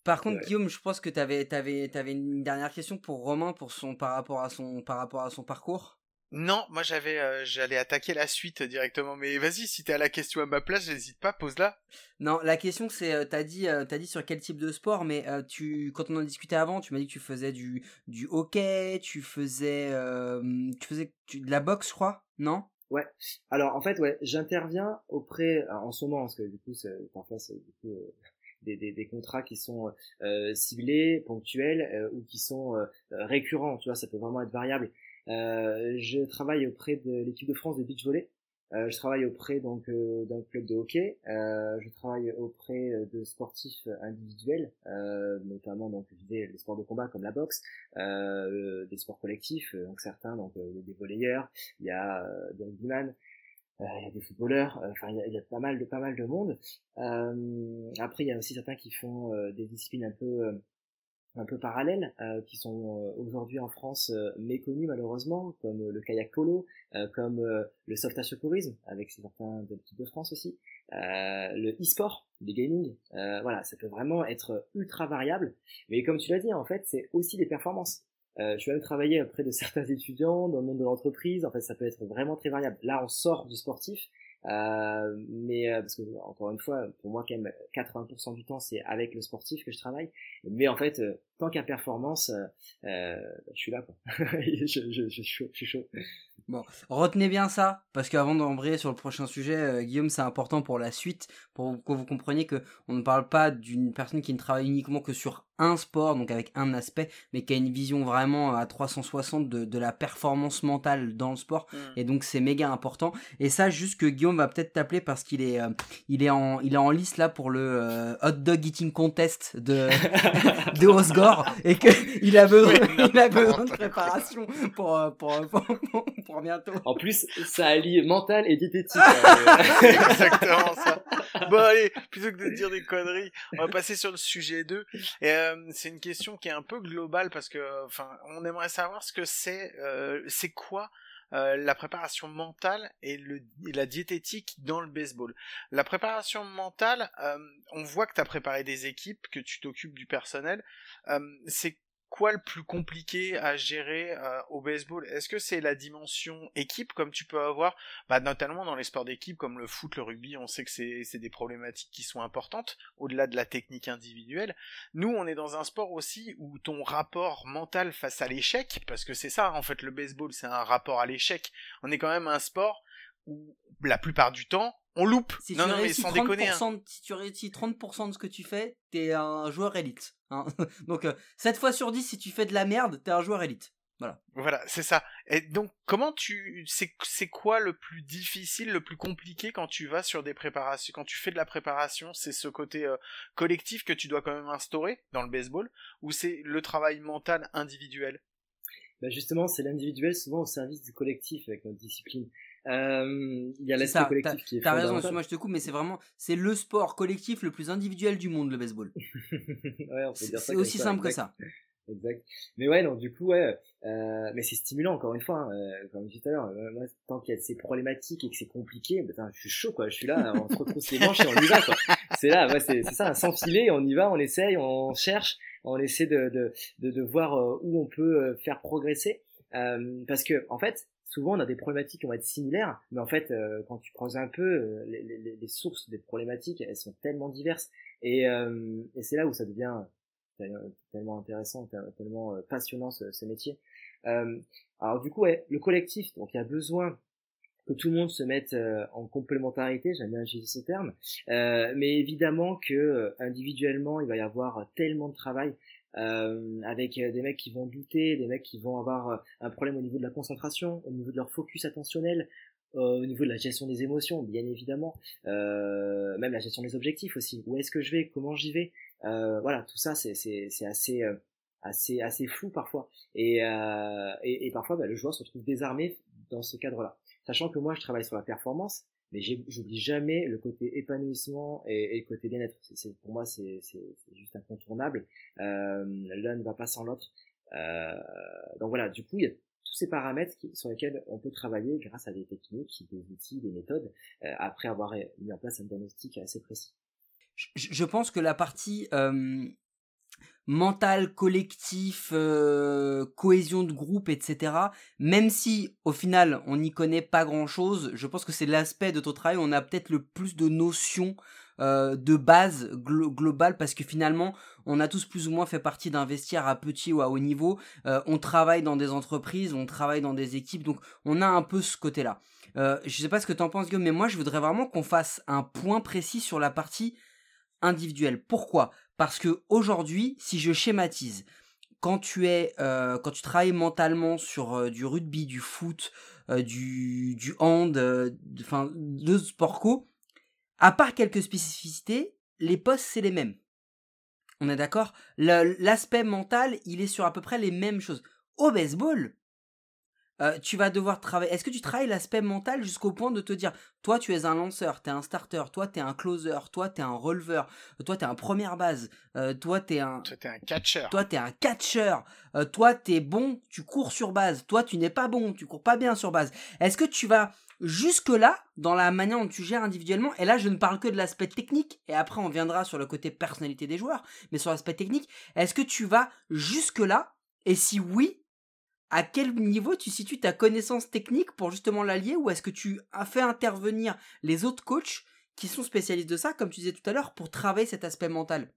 par contre, Guillaume, je pense que tu avais, avais, avais, une dernière question pour Romain pour son, par, rapport à son, par rapport à son parcours. Non, moi j'avais, euh, j'allais attaquer la suite directement. Mais vas-y, si t'es à la question à ma place, n'hésite pas, pose-la. Non, la question c'est, euh, t'as dit, euh, dit sur quel type de sport, mais tu, quand on en discutait avant, tu m'as dit que tu faisais du, du hockey, tu faisais, tu faisais de la boxe, je crois, non? Ouais. Alors en fait, ouais, j'interviens auprès, en ce moment, parce que du coup, parfois, c'est du coup des, des, des, contrats qui sont euh, ciblés, ponctuels euh, ou qui sont euh, récurrents. Tu vois, ça peut vraiment être variable. je travaille auprès de l'équipe de France de beach volley. je travaille auprès donc d'un club de hockey. je travaille auprès de sportifs individuels, notamment donc les sports de combat comme la boxe, des sports collectifs, donc certains donc des volleyeurs, il y a des rugbyman, euh, il y a des footballeurs, euh, enfin il y a, pas mal de pas mal de monde. Euh, après il y a aussi certains qui font des disciplines un peu un peu parallèles euh, qui sont aujourd'hui en France euh, méconnus malheureusement comme le kayak polo comme le sauvetage secourisme avec certains de l'équipe de France aussi. Le e-sport le gaming voilà ça peut vraiment être ultra variable. Mais comme tu l'as dit en fait c'est aussi des performances euh, je vais même travailler auprès de certains étudiants dans le monde de l'entreprise. En fait, ça peut être vraiment très variable. Là, on sort du sportif, euh, mais euh, parce que encore une fois, pour moi, quand même, 80% du temps, c'est avec le sportif que je travaille. Mais en fait, tant qu'à performance, je suis là. Je, suis chaud. Bon, retenez bien ça, parce qu'avant d'embrayer sur le prochain sujet, Guillaume, c'est important pour la suite, pour que vous compreniez que on ne parle pas d'une personne qui ne travaille uniquement que sur un sport, donc avec un aspect, mais qui a une vision vraiment à 360 de, de la performance mentale dans le sport. Mm. Et donc c'est méga important. Et ça, juste que Guillaume va peut-être t'appeler parce qu'il est, euh, il est en, il est en liste là pour le euh, hot dog eating contest de, de Osgore et que il a besoin, il a besoin de préparation pour, euh, pour, pour, pour, bientôt. En plus, ça allie mental et diététique. Exactement ça. Bon allez, plutôt que de dire des conneries, on va passer sur le sujet 2. Et, euh, c'est une question qui est un peu globale parce que, enfin, on aimerait savoir ce que c'est, euh, c'est quoi euh, la préparation mentale et, la diététique dans le baseball. La préparation mentale, on voit que tu as préparé des équipes, que tu t'occupes du personnel. c'est quoi le plus compliqué à gérer euh, au baseball? Est-ce que c'est la dimension équipe comme tu peux avoir? Bah, notamment dans les sports d'équipe comme le foot, le rugby, on sait que c'est des problématiques qui sont importantes au-delà de la technique individuelle. Nous, on est dans un sport aussi où ton rapport mental face à l'échec, parce que c'est ça en fait le baseball, c'est un rapport à l'échec. On est quand même un sport où la plupart du temps, on loupe. Si non, tu non, mais réussis sans 30%, déconner. hein. si tu réussis 30% de ce que tu fais, t'es un joueur élite. hein. Donc, euh, 7 fois sur 10, si tu fais de la merde, t'es un joueur élite. Voilà, c'est ça. Et donc, comment tu, c'est, c'est quoi le plus difficile, le plus compliqué quand tu vas sur des préparations, quand tu fais de la préparation, c'est ce côté euh, collectif que tu dois quand même instaurer dans le baseball, ou c'est le travail mental individuel? Bah justement, c'est l'individuel souvent au service du collectif avec notre discipline. Euh, il y a l'aspect collectif qui est T'as raison, excuse-moi, je te coupe, mais c'est vraiment, c'est le sport collectif le plus individuel du monde, le baseball. ouais, on peut C'est dire ça c'est comme aussi ça, simple que ça. Exact. Mais ouais, donc du coup, ouais, euh, mais c'est stimulant encore une fois, hein, euh, comme je disais tout à l'heure. euh, moi, tant qu'il y a ces problématiques et que c'est compliqué, putain, je suis chaud quoi. Je suis là, on se retrousse les manches et on y va quoi. C'est là, ouais, c'est ça, sans filer, on y va, on essaye, on cherche, on essaie de de de, de voir où on peut faire progresser. Euh, parce que en fait, souvent on a des problématiques qui vont être similaires, mais en fait, euh, quand tu creuses un peu, euh, les, sources des problématiques, elles sont tellement diverses, et, euh, c'est là où ça devient tellement intéressant, tellement passionnant ce, métier. Alors du coup, ouais, le collectif, donc il y a besoin que tout le monde se mette en complémentarité, j'aime bien utiliser ce terme, mais évidemment que individuellement, il va y avoir tellement de travail euh, avec des mecs qui vont douter, des mecs qui vont avoir un problème au niveau de la concentration, au niveau de leur focus attentionnel, euh, au niveau de la gestion des émotions, bien évidemment, euh, même la gestion des objectifs aussi. Où est-ce que je vais? Comment j'y vais? Euh, Voilà, tout ça, c'est assez euh, assez assez flou parfois. Et euh, et, et, parfois, bah, le joueur se retrouve désarmé dans ce cadre-là. Sachant que moi, je travaille sur la performance, mais j'oublie jamais le côté épanouissement et, le côté bien-être. C'est pour moi, c'est juste incontournable. Euh, L'un ne va pas sans l'autre. Euh, donc voilà, du coup, il y a tous ces paramètres qui, sur lesquels on peut travailler grâce à des techniques, des outils, des méthodes, euh, après avoir mis en place un diagnostic assez précis. Je, je pense que la partie mentale, collectif, euh, cohésion de groupe, etc., même si au final on n'y connaît pas grand-chose, je pense que c'est l'aspect de ton travail où on a peut-être le plus de notions euh, de base glo globale parce que finalement on a tous plus ou moins fait partie d'un vestiaire à petit ou à haut niveau. Euh, on travaille dans des entreprises on travaille dans des équipes donc on a un peu ce côté là euh, je sais pas ce que t'en penses Guillaume mais moi je voudrais vraiment qu'on fasse un point précis sur la partie individuelle. Pourquoi? Parce que aujourd'hui si je schématise quand tu es euh, quand tu travailles mentalement sur euh, du rugby du foot euh, du hand enfin de sport co à part quelques spécificités, les postes, c'est les mêmes. On est d'accord? L'aspect mental, il est sur à peu près les mêmes choses. Au baseball, euh, tu vas devoir travailler. Est-ce que tu travailles l'aspect mental jusqu'au point de te dire, toi, tu es un lanceur, tu es un starter, toi, tu es un closer, toi, tu es un releveur, toi, tu es un première base, euh, toi, tu es un... Toi, tu es un catcher. Toi, tu es un catcher. Euh, toi, tu es bon, tu cours sur base. Toi, tu n'es pas bon, tu cours pas bien sur base. Est-ce que tu vas jusque-là, dans la manière dont tu gères individuellement, et là je ne parle que de l'aspect technique, et après on viendra sur le côté personnalité des joueurs, mais sur l'aspect technique, est-ce que tu vas jusque-là, et si oui, à quel niveau tu situes ta connaissance technique pour justement l'allier, ou est-ce que tu as fait intervenir les autres coachs qui sont spécialistes de ça, comme tu disais tout à l'heure, pour travailler cet aspect mental?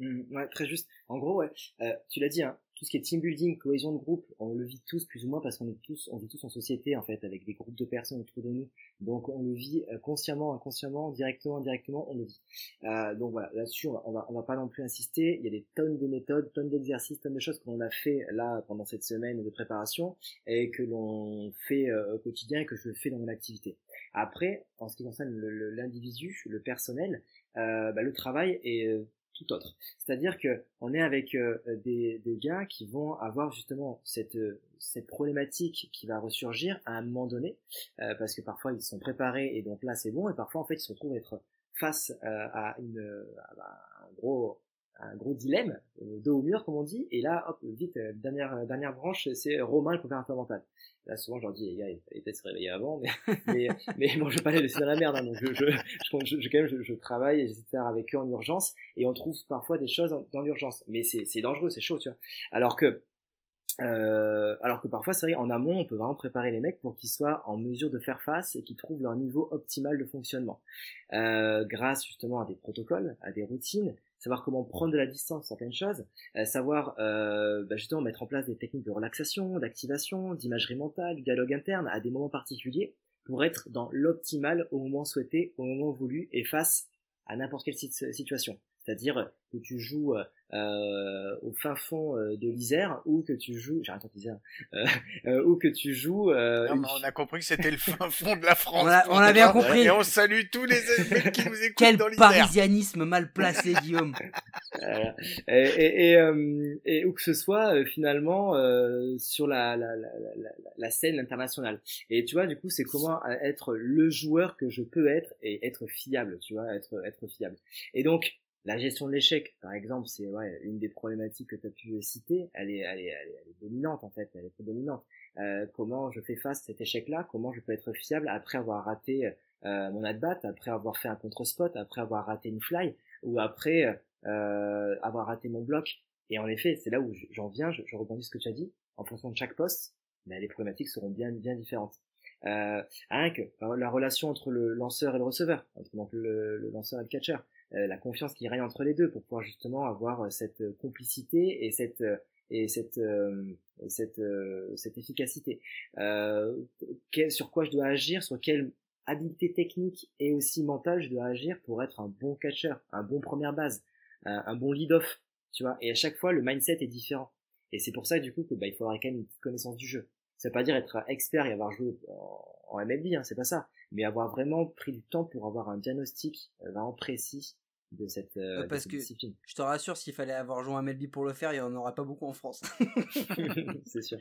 Mmh, Ouais, très juste. En gros, ouais, euh, tu l'as dit, hein, tout ce qui est team building, cohésion de groupe, on le vit tous plus ou moins parce qu'on est tous, on vit tous en société en fait, avec des groupes de personnes autour de nous. Donc on le vit euh, consciemment, inconsciemment, directement, indirectement, on le vit. Euh, donc voilà, là-dessus on va, va pas non plus insister. Il y a des tonnes de méthodes, tonnes d'exercices, tonnes de choses que l'on a fait là pendant cette semaine de préparation et que l'on fait euh, au quotidien et que je fais dans mon activité. Après, en ce qui concerne l'individu, le, personnel, bah, le travail est tout autre. C'est-à-dire que on est avec euh, des, des, gars qui vont avoir justement cette, cette problématique qui va ressurgir à un moment donné, euh, parce que parfois ils sont préparés et donc là c'est bon, et parfois en fait ils se retrouvent être face euh, à, une, à un gros un gros dilemme, dos au mur comme on dit, et là hop vite dernière dernière branche c'est Romain le préparateur mental. Là, souvent, je leur dis, les gars, il fallait peut-être se réveiller avant, mais, mais, bon, je vais pas les laisser dans la merde, hein, donc je, je, je, quand même, je, je travaille et j'essaie avec eux en urgence, et on trouve parfois des choses dans l'urgence. Mais c'est, dangereux, c'est chaud, tu vois. Alors que, euh, alors que parfois, c'est vrai, en amont, on peut vraiment préparer les mecs pour qu'ils soient en mesure de faire face et qu'ils trouvent leur niveau optimal de fonctionnement. Euh, grâce justement à des protocoles, à des routines, savoir comment prendre de la distance certaines choses, euh, savoir euh, bah justement mettre en place des techniques de relaxation, d'activation, d'imagerie mentale, dialogue interne à des moments particuliers pour être dans l'optimal au moment souhaité, au moment voulu et face à n'importe quelle situation. C'est-à-dire que tu joues euh, au fin fond euh, de l'Isère ou que tu joues, j'arrête l'Isère, euh, euh, ou que tu joues. Euh, non, on a compris que c'était le fin fond de la France. on a, bien compris. Et on salue tous les amis qui nous écoutent Quel dans l'Isère. parisianisme mal placé, Guillaume. Et, et, et, euh, et, où que ce soit finalement sur la, la, la, la, la scène internationale. Et tu vois, du coup, c'est comment être le joueur que je peux être et être fiable, tu vois, être être fiable. Et donc la gestion de l'échec, par exemple, c'est ouais, une des problématiques que tu as pu citer. Elle est, elle, est, elle, est, dominante en fait, elle est prédominante. Euh, comment je fais face à cet échec-là? Comment je peux être fiable après avoir raté euh, mon at-bat, après avoir fait un contre-spot, après avoir raté une fly, ou après euh, avoir raté mon bloc? Et en effet, c'est là où j'en viens, je, je rebondis ce que tu as dit. En fonction de chaque poste, ben, les problématiques seront bien, bien différentes. Euh, rien que la relation entre le lanceur et le receveur, entre donc le, le lanceur et le catcher. Euh, la confiance qui règne entre les deux pour pouvoir justement avoir euh, cette complicité et cette euh, et cette cette cette efficacité. sur quoi je dois agir, sur quelle habilité technique et aussi mentale je dois agir pour être un bon catcher, un bon première base, un, bon lead-off, tu vois? Et à chaque fois, le mindset est différent. Et c'est pour ça, du coup, que bah, il avoir quand même une connaissance du jeu. Ça veut pas dire être expert et avoir joué en, en MLB, hein, c'est pas ça. Mais avoir vraiment pris du temps pour avoir un diagnostic vraiment précis de cette, euh, parce que Je te rassure, s'il fallait avoir joué un MLB pour le faire, il n'y en aura pas beaucoup en France. c'est sûr.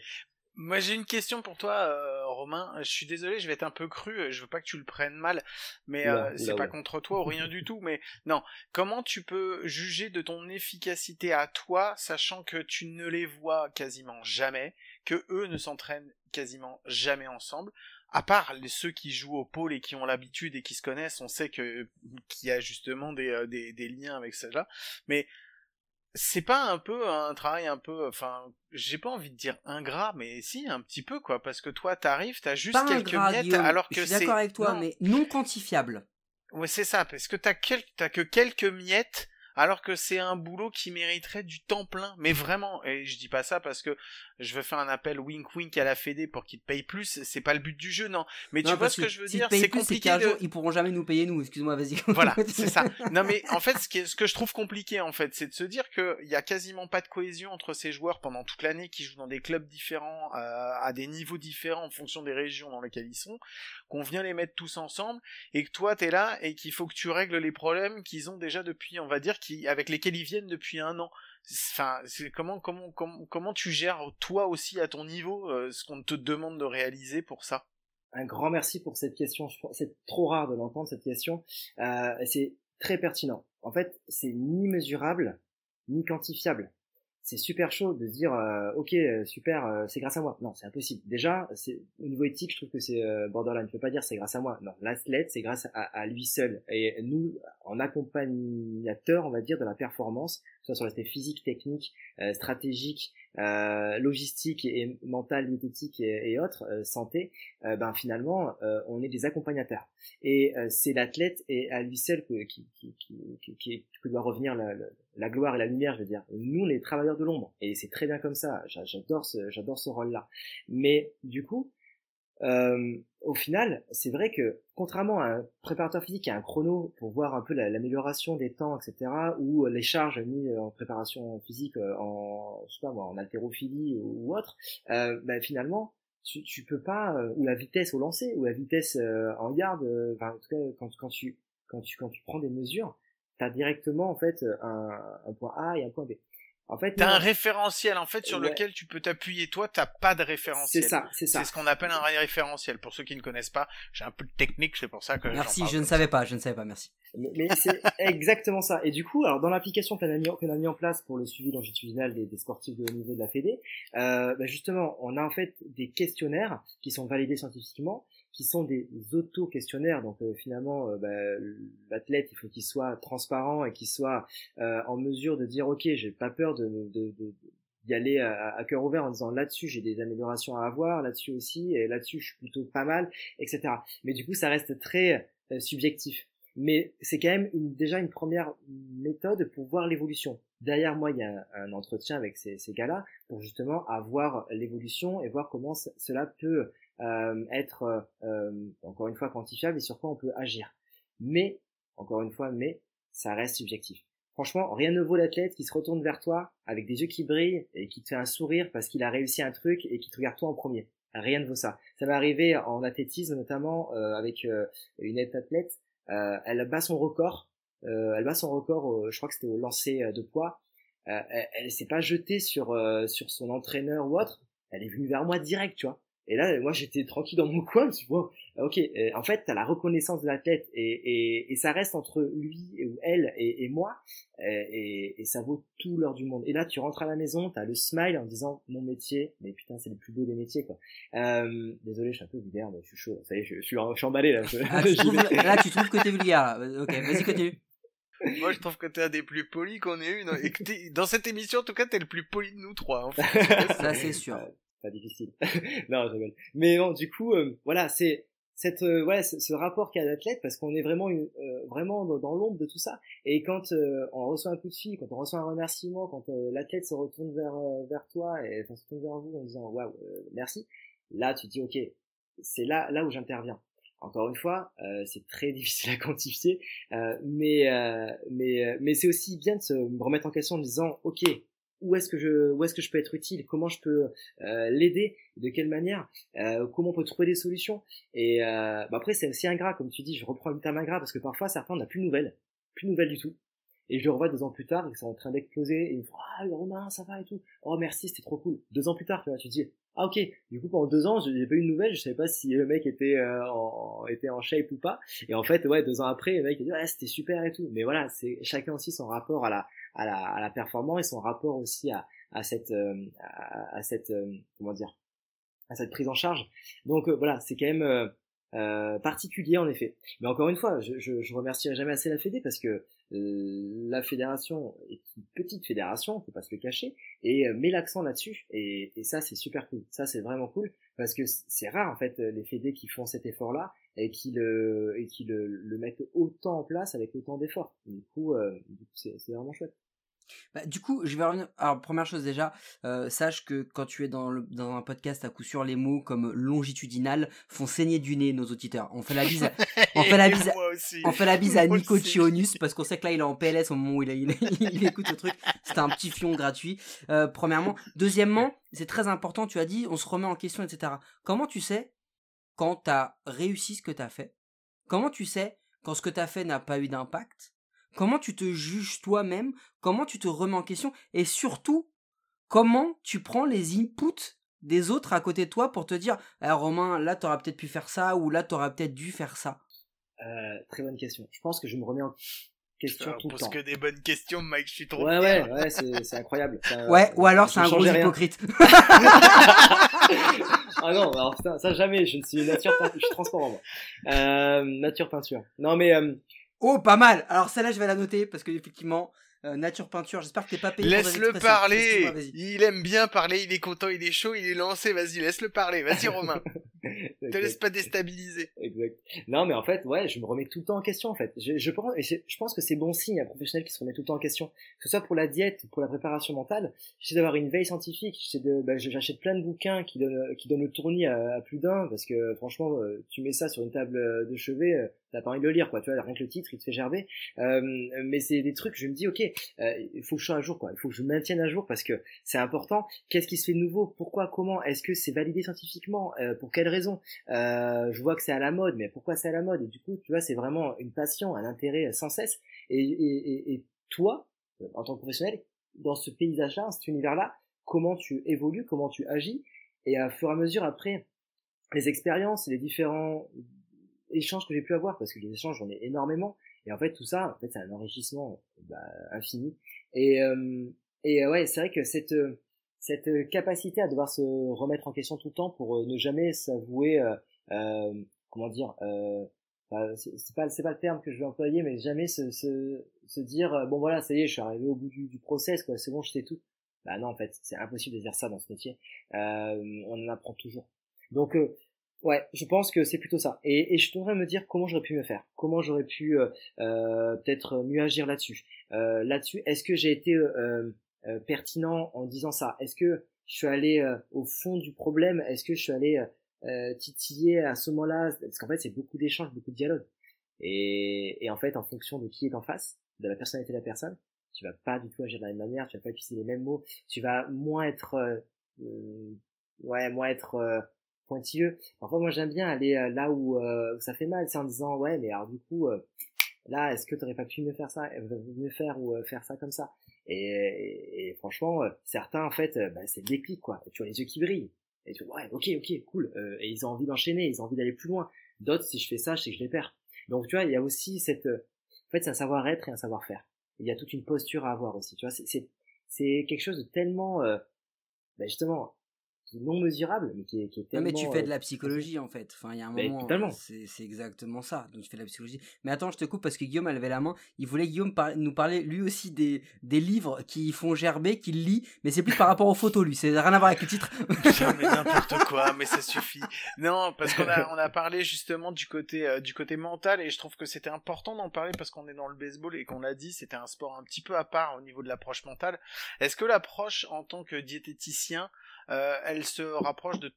Moi j'ai une question pour toi, euh, Romain. Je suis désolé, je vais être un peu cru. Je veux pas que tu le prennes mal, mais euh, c'est pas contre toi ou rien du tout. Mais non, comment tu peux juger de ton efficacité à toi, sachant que tu ne les vois quasiment jamais, que eux ne s'entraînent quasiment jamais ensemble, à part les, ceux qui jouent au pôle et qui ont l'habitude et qui se connaissent, on sait que qu'il y a justement des, euh, des, des liens avec cela. Mais c'est pas un peu un travail un peu, enfin, j'ai pas envie de dire ingrat, mais si un petit peu quoi, parce que toi t'arrives, t'as juste quelques miettes, alors que c'est. Je suis d'accord avec toi, mais non quantifiable. Ouais, c'est ça, parce que t'as quel... t'as que quelques miettes alors que c'est un boulot qui mériterait du temps plein. Mais vraiment, et je dis pas ça parce que je veux faire un appel wink wink à la Fédé pour qu'ils te payent plus, c'est pas le but du jeu, non. Mais tu vois ce que, je veux dire, c'est compliqué. De... ils pourront jamais nous payer nous, excuse-moi, vas-y. Voilà, c'est ça. Non mais en fait, ce, qui est, ce que je trouve compliqué en fait, c'est de se dire qu'il y a quasiment pas de cohésion entre ces joueurs pendant toute l'année qui jouent dans des clubs différents, euh, à des niveaux différents en fonction des régions dans lesquelles ils sont, qu'on vient les mettre tous ensemble et que toi t'es là et qu'il faut que tu règles les problèmes qu'ils ont déjà depuis, on va dire, qui avec lesquels ils viennent depuis un an. Enfin, comment, comment, comment, comment tu gères toi aussi à ton niveau euh, ce qu'on te demande de réaliser pour ça? Un grand merci pour cette question. C'est trop rare de l'entendre cette question. Euh, c'est très pertinent. En fait, c'est ni mesurable ni quantifiable. C'est super chaud de dire euh, ok super c'est grâce à moi. Non c'est impossible. Déjà c'est au niveau éthique je trouve que c'est borderline. Je peux pas dire c'est grâce à moi. Non l'athlète c'est grâce à, lui seul. Et nous en accompagnateur on va dire de la performance soit sur l'aspect physique technique stratégique logistique et, mental diététique et, et autres santé ben finalement on est des accompagnateurs et c'est l'athlète et à lui seul que qui, qui, qui, qui, que doit revenir la, la gloire et la lumière, je veux dire. Nous, les travailleurs de l'ombre. Et c'est très bien comme ça. J'adore ce, j'adore ce rôle-là. Mais du coup, euh, au final, c'est vrai que contrairement à un préparateur physique qui a un chrono pour voir un peu l'amélioration des temps, etc., ou les charges mises en préparation physique, euh, en, je sais pas moi, en haltérophilie ou, autre, euh, bah, finalement, tu, tu peux pas, euh, ou la vitesse au lancer, ou la vitesse euh, en yard, enfin, en tout cas, quand, quand tu quand tu quand tu prends des mesures, t'as directement en fait un, un, point A et un point B. En fait, t'as un référentiel en fait sur lequel tu peux t'appuyer. Toi, t'as pas de référentiel. C'est ça, c'est ça. C'est ce qu'on appelle un référentiel. Pour ceux qui ne connaissent pas, j'ai un peu de technique, c'est pour ça que. Merci, je ne savais pas, je ne savais pas, merci. Mais, c'est exactement ça. Et du coup, alors dans l'application qu'on a, mis, a mis en place pour le suivi longitudinal des, des sportifs de haut niveau de la Fédé, euh, bah justement, on a en fait des questionnaires qui sont validés scientifiquement qui sont des auto-questionnaires. Donc euh, finalement, euh, bah, l'athlète, il faut qu'il soit transparent et qu'il soit euh, en mesure de dire, ok, j'ai pas peur de, de, d'y aller à, à, cœur ouvert en disant là-dessus j'ai des améliorations à avoir, là-dessus aussi, et là-dessus je suis plutôt pas mal, etc. Mais du coup ça reste très subjectif. Mais c'est quand même une, déjà une première méthode pour voir l'évolution. Derrière moi, il y a un, entretien avec ces, ces gars-là pour justement avoir l'évolution et voir comment cela peut être encore une fois quantifiable et sur quoi on peut agir. Mais encore une fois, mais ça reste subjectif. Franchement, rien ne vaut l'athlète qui se retourne vers toi avec des yeux qui brillent et qui te fait un sourire parce qu'il a réussi un truc et qui te regarde toi en premier. Rien ne vaut ça. Ça m'est arrivé en athlétisme notamment euh, avec euh, une athlète. Euh, elle bat son record. elle bat son record. je crois que c'était au lancer de poids. elle, elle s'est pas jetée sur sur son entraîneur ou autre. Elle est venue vers moi direct, tu vois. Et là, moi, j'étais tranquille dans mon coin. Tu vois, ok. Euh, en fait, t'as la reconnaissance de l'athlète et, et, et, ça reste entre lui ou elle et, et moi, et, et, ça vaut tout l'heure du monde. Et là, tu rentres à la maison, t'as le smile en disant mon métier, mais putain, c'est le plus beau des métiers, quoi. Euh, désolé, je suis un peu vulgaire, mais je suis chaud. Ça y est, je, suis, je suis emballé là. Ah, tu trouves, là, tu trouves que t'es vulgaire. Là. Ok, vas-y, continue. Moi, je trouve que t'es un des plus polis qu'on ait eu. Dans, et que dans cette émission, en tout cas, t'es le plus poli de nous trois. En fait. Ça, c'est sûr pas difficile. non, je rigole. Mais bon, du coup, euh, voilà, c'est cette euh, ouais, ce, rapport qu'a l'athlète parce qu'on est vraiment euh, vraiment dans, l'ombre de tout ça. Et quand on reçoit un coup de fil, quand on reçoit un remerciement, quand l'athlète se retourne vers vers toi et enfin, se retourne vers vous en disant waouh, merci, là tu dis ok, c'est là là où j'interviens. Encore une fois, c'est très difficile à quantifier, mais mais mais c'est aussi bien de se remettre en question en disant ok, où est-ce que je peux être utile comment je peux euh, l'aider de quelle manière euh, comment on peut trouver des solutions. Et euh, bah après c'est aussi ingrat comme tu dis je reprends le terme ingrat parce que parfois certains n'ont plus de nouvelles plus de nouvelles du tout. Et je le revois deux ans plus tard et c'est en train d'exploser et il me dit ah Romain ça va et tout. Oh merci c'était trop cool. Deux ans plus tard tu vois tu dis ah ok du coup pendant deux ans j'ai pas eu de nouvelles je savais pas si le mec était en était en shape ou pas et en fait ouais deux ans après le mec il dit ouais c'était super et tout mais voilà c'est chacun aussi son rapport à la à la, à la performance et son rapport aussi à, à cette, euh, à, cette, euh, comment dire, à cette prise en charge. Donc euh, voilà, c'est quand même euh, particulier en effet. Mais encore une fois, je, je, je remercierai jamais assez la Fédé parce que la fédération est une petite fédération, faut pas se le cacher, et met l'accent là-dessus. Et, et, ça, c'est super cool. Ça, c'est vraiment cool parce que c'est rare en fait les fédés qui font cet effort-là et qui le et qui le, le mettent autant en place avec autant d'efforts. Du coup, euh, c'est vraiment chouette. Bah, du coup, je vais revenir. Alors, première chose déjà, euh, sache que quand tu es dans, le, dans un podcast, à coup sûr, les mots comme longitudinal font saigner du nez nos auditeurs. On fait la bise, à, on fait la bise, on fait la bise à Nico Chionus parce qu'on sait que là, il est en PLS au moment où il, il, il, écoute ce truc. C'est un petit fion gratuit. Euh, premièrement, deuxièmement, c'est très important. Tu as dit, on se remet en question, etc. Comment tu sais quand tu as réussi ce que tu as fait? Comment tu sais quand ce que tu as fait n'a pas eu d'impact? Comment tu te juges toi-même? Comment tu te remets en question? Et surtout, comment tu prends les inputs des autres à côté de toi pour te dire eh, Romain, là, tu auras peut-être pu faire ça ou là, tu auras peut-être dû faire ça euh, Très bonne question. Je pense que je me remets en question tout le temps. que des bonnes questions, Mike, je suis trop Ouais, ouais, ouais, c'est incroyable. ouais, ou alors c'est un gros hypocrite. ah non, alors ça jamais, je ne suis nature, je suis transparent moi. Euh, nature peinture. Non mais... Oh, pas mal. Alors celle-là, je vais la noter parce que effectivement, euh, nature peinture. J'espère que t'es pas payé. Laisse-le parler. Il aime bien parler. Il est content. Il est chaud. Il est lancé. Vas-y, laisse-le parler. Vas-y, Romain. Te laisse pas déstabiliser. Exact. Non, mais en fait, ouais, je me remets tout le temps en question. En fait, je, je pense, je pense que c'est bon signe un professionnel qui se remet tout le temps en question. Que ce soit pour la diète, pour la préparation mentale. J'essaie d'avoir une veille scientifique. J'essaie de, bah, j'achète plein de bouquins qui donnent, qui donnent le tournis à, plus d'un parce que franchement, euh, tu mets ça sur une table de chevet, euh, t'as pas envie de le lire, quoi. Tu vois, rien que le titre, il te fait gerber. Euh, mais c'est des trucs. Je me dis, ok, euh, il faut que je sois à jour, quoi. Il faut que je me maintienne à jour parce que c'est important. Qu'est-ce qui se fait de nouveau? Pourquoi? Comment? Est-ce que c'est validé scientifiquement? Euh, Pour quelles raisons. Euh, Je vois que c'est à la mode, mais pourquoi c'est à la mode? Et du coup, tu vois, c'est vraiment une passion, un intérêt sans cesse. Et, toi, en tant que professionnel, dans ce paysage-là, cet univers-là, comment tu évolues, comment tu agis, et à fur et à mesure après les expériences, les différents échanges que j'ai pu avoir, parce que les échanges j'en ai énormément, et en fait tout ça, en fait c'est un enrichissement bah, infini, et, euh, et euh, ouais, c'est vrai que cette, euh, cette capacité à devoir se remettre en question tout le temps pour ne jamais s'avouer, euh, comment dire, euh, bah, c'est pas c'est pas le terme que je vais employer, mais jamais se, se, se dire bon voilà ça y est je suis arrivé au bout du, du process quoi, c'est bon je sais tout. Bah non en fait c'est impossible de dire ça dans ce métier. Euh, on en apprend toujours. Donc Ouais, je pense que c'est plutôt ça. Et, et je devrais me dire comment j'aurais pu me faire, comment j'aurais pu euh, euh, peut-être mieux agir là-dessus. Euh, là-dessus, est-ce que j'ai été euh, euh, pertinent en disant ça Est-ce que je suis allé au fond du problème? Est-ce que je suis allé euh, titiller à ce moment-là, parce qu'en fait c'est beaucoup d'échanges, beaucoup de dialogue. Et, et en fait, en fonction de qui est en face, de la personnalité de la personne, tu vas pas du tout agir de la même manière, tu vas pas utiliser les mêmes mots, tu vas moins être, euh, euh, ouais, moins être euh, pointilleux. Parfois, moi, j'aime bien aller là où, ça fait mal, c'est en disant, ouais, mais alors du coup, là, est-ce que tu aurais pas pu mieux faire ça, mieux faire ou faire ça comme ça? Et, et, franchement, certains, en fait, bah, c'est le déclic, quoi. Tu vois les yeux qui brillent. Et tu vois, ouais, ok, ok, cool. et ils ont envie d'enchaîner, ils ont envie d'aller plus loin. D'autres, si je fais ça, je sais que je les perds. Donc, tu vois, il y a aussi cette, en fait, c'est un savoir-être et un savoir-faire. Il y a toute une posture à avoir aussi. Tu vois, c'est c'est quelque chose de tellement, euh, ben justement, non mesurable, mais qui est, qui est tellement. Non, mais tu fais de la euh, psychologie en fait. Enfin, il y a un moment. C'est exactement ça. Donc tu fais de la psychologie. Mais attends, je te coupe parce que Guillaume a levé la main. Il voulait Guillaume nous parler lui aussi des, des livres qui font gerber, qu'il lit, mais c'est plus par rapport aux photos lui. C'est rien à voir avec le titre. mais n'importe quoi, mais ça suffit. Non, parce qu'on a on a parlé justement du côté euh, du côté mental et je trouve que c'était important d'en parler parce qu'on est dans le baseball et qu'on l'a dit, c'était un sport un petit peu à part au niveau de l'approche mentale. Est-ce que l'approche en tant que diététicien euh, elle se rapproche de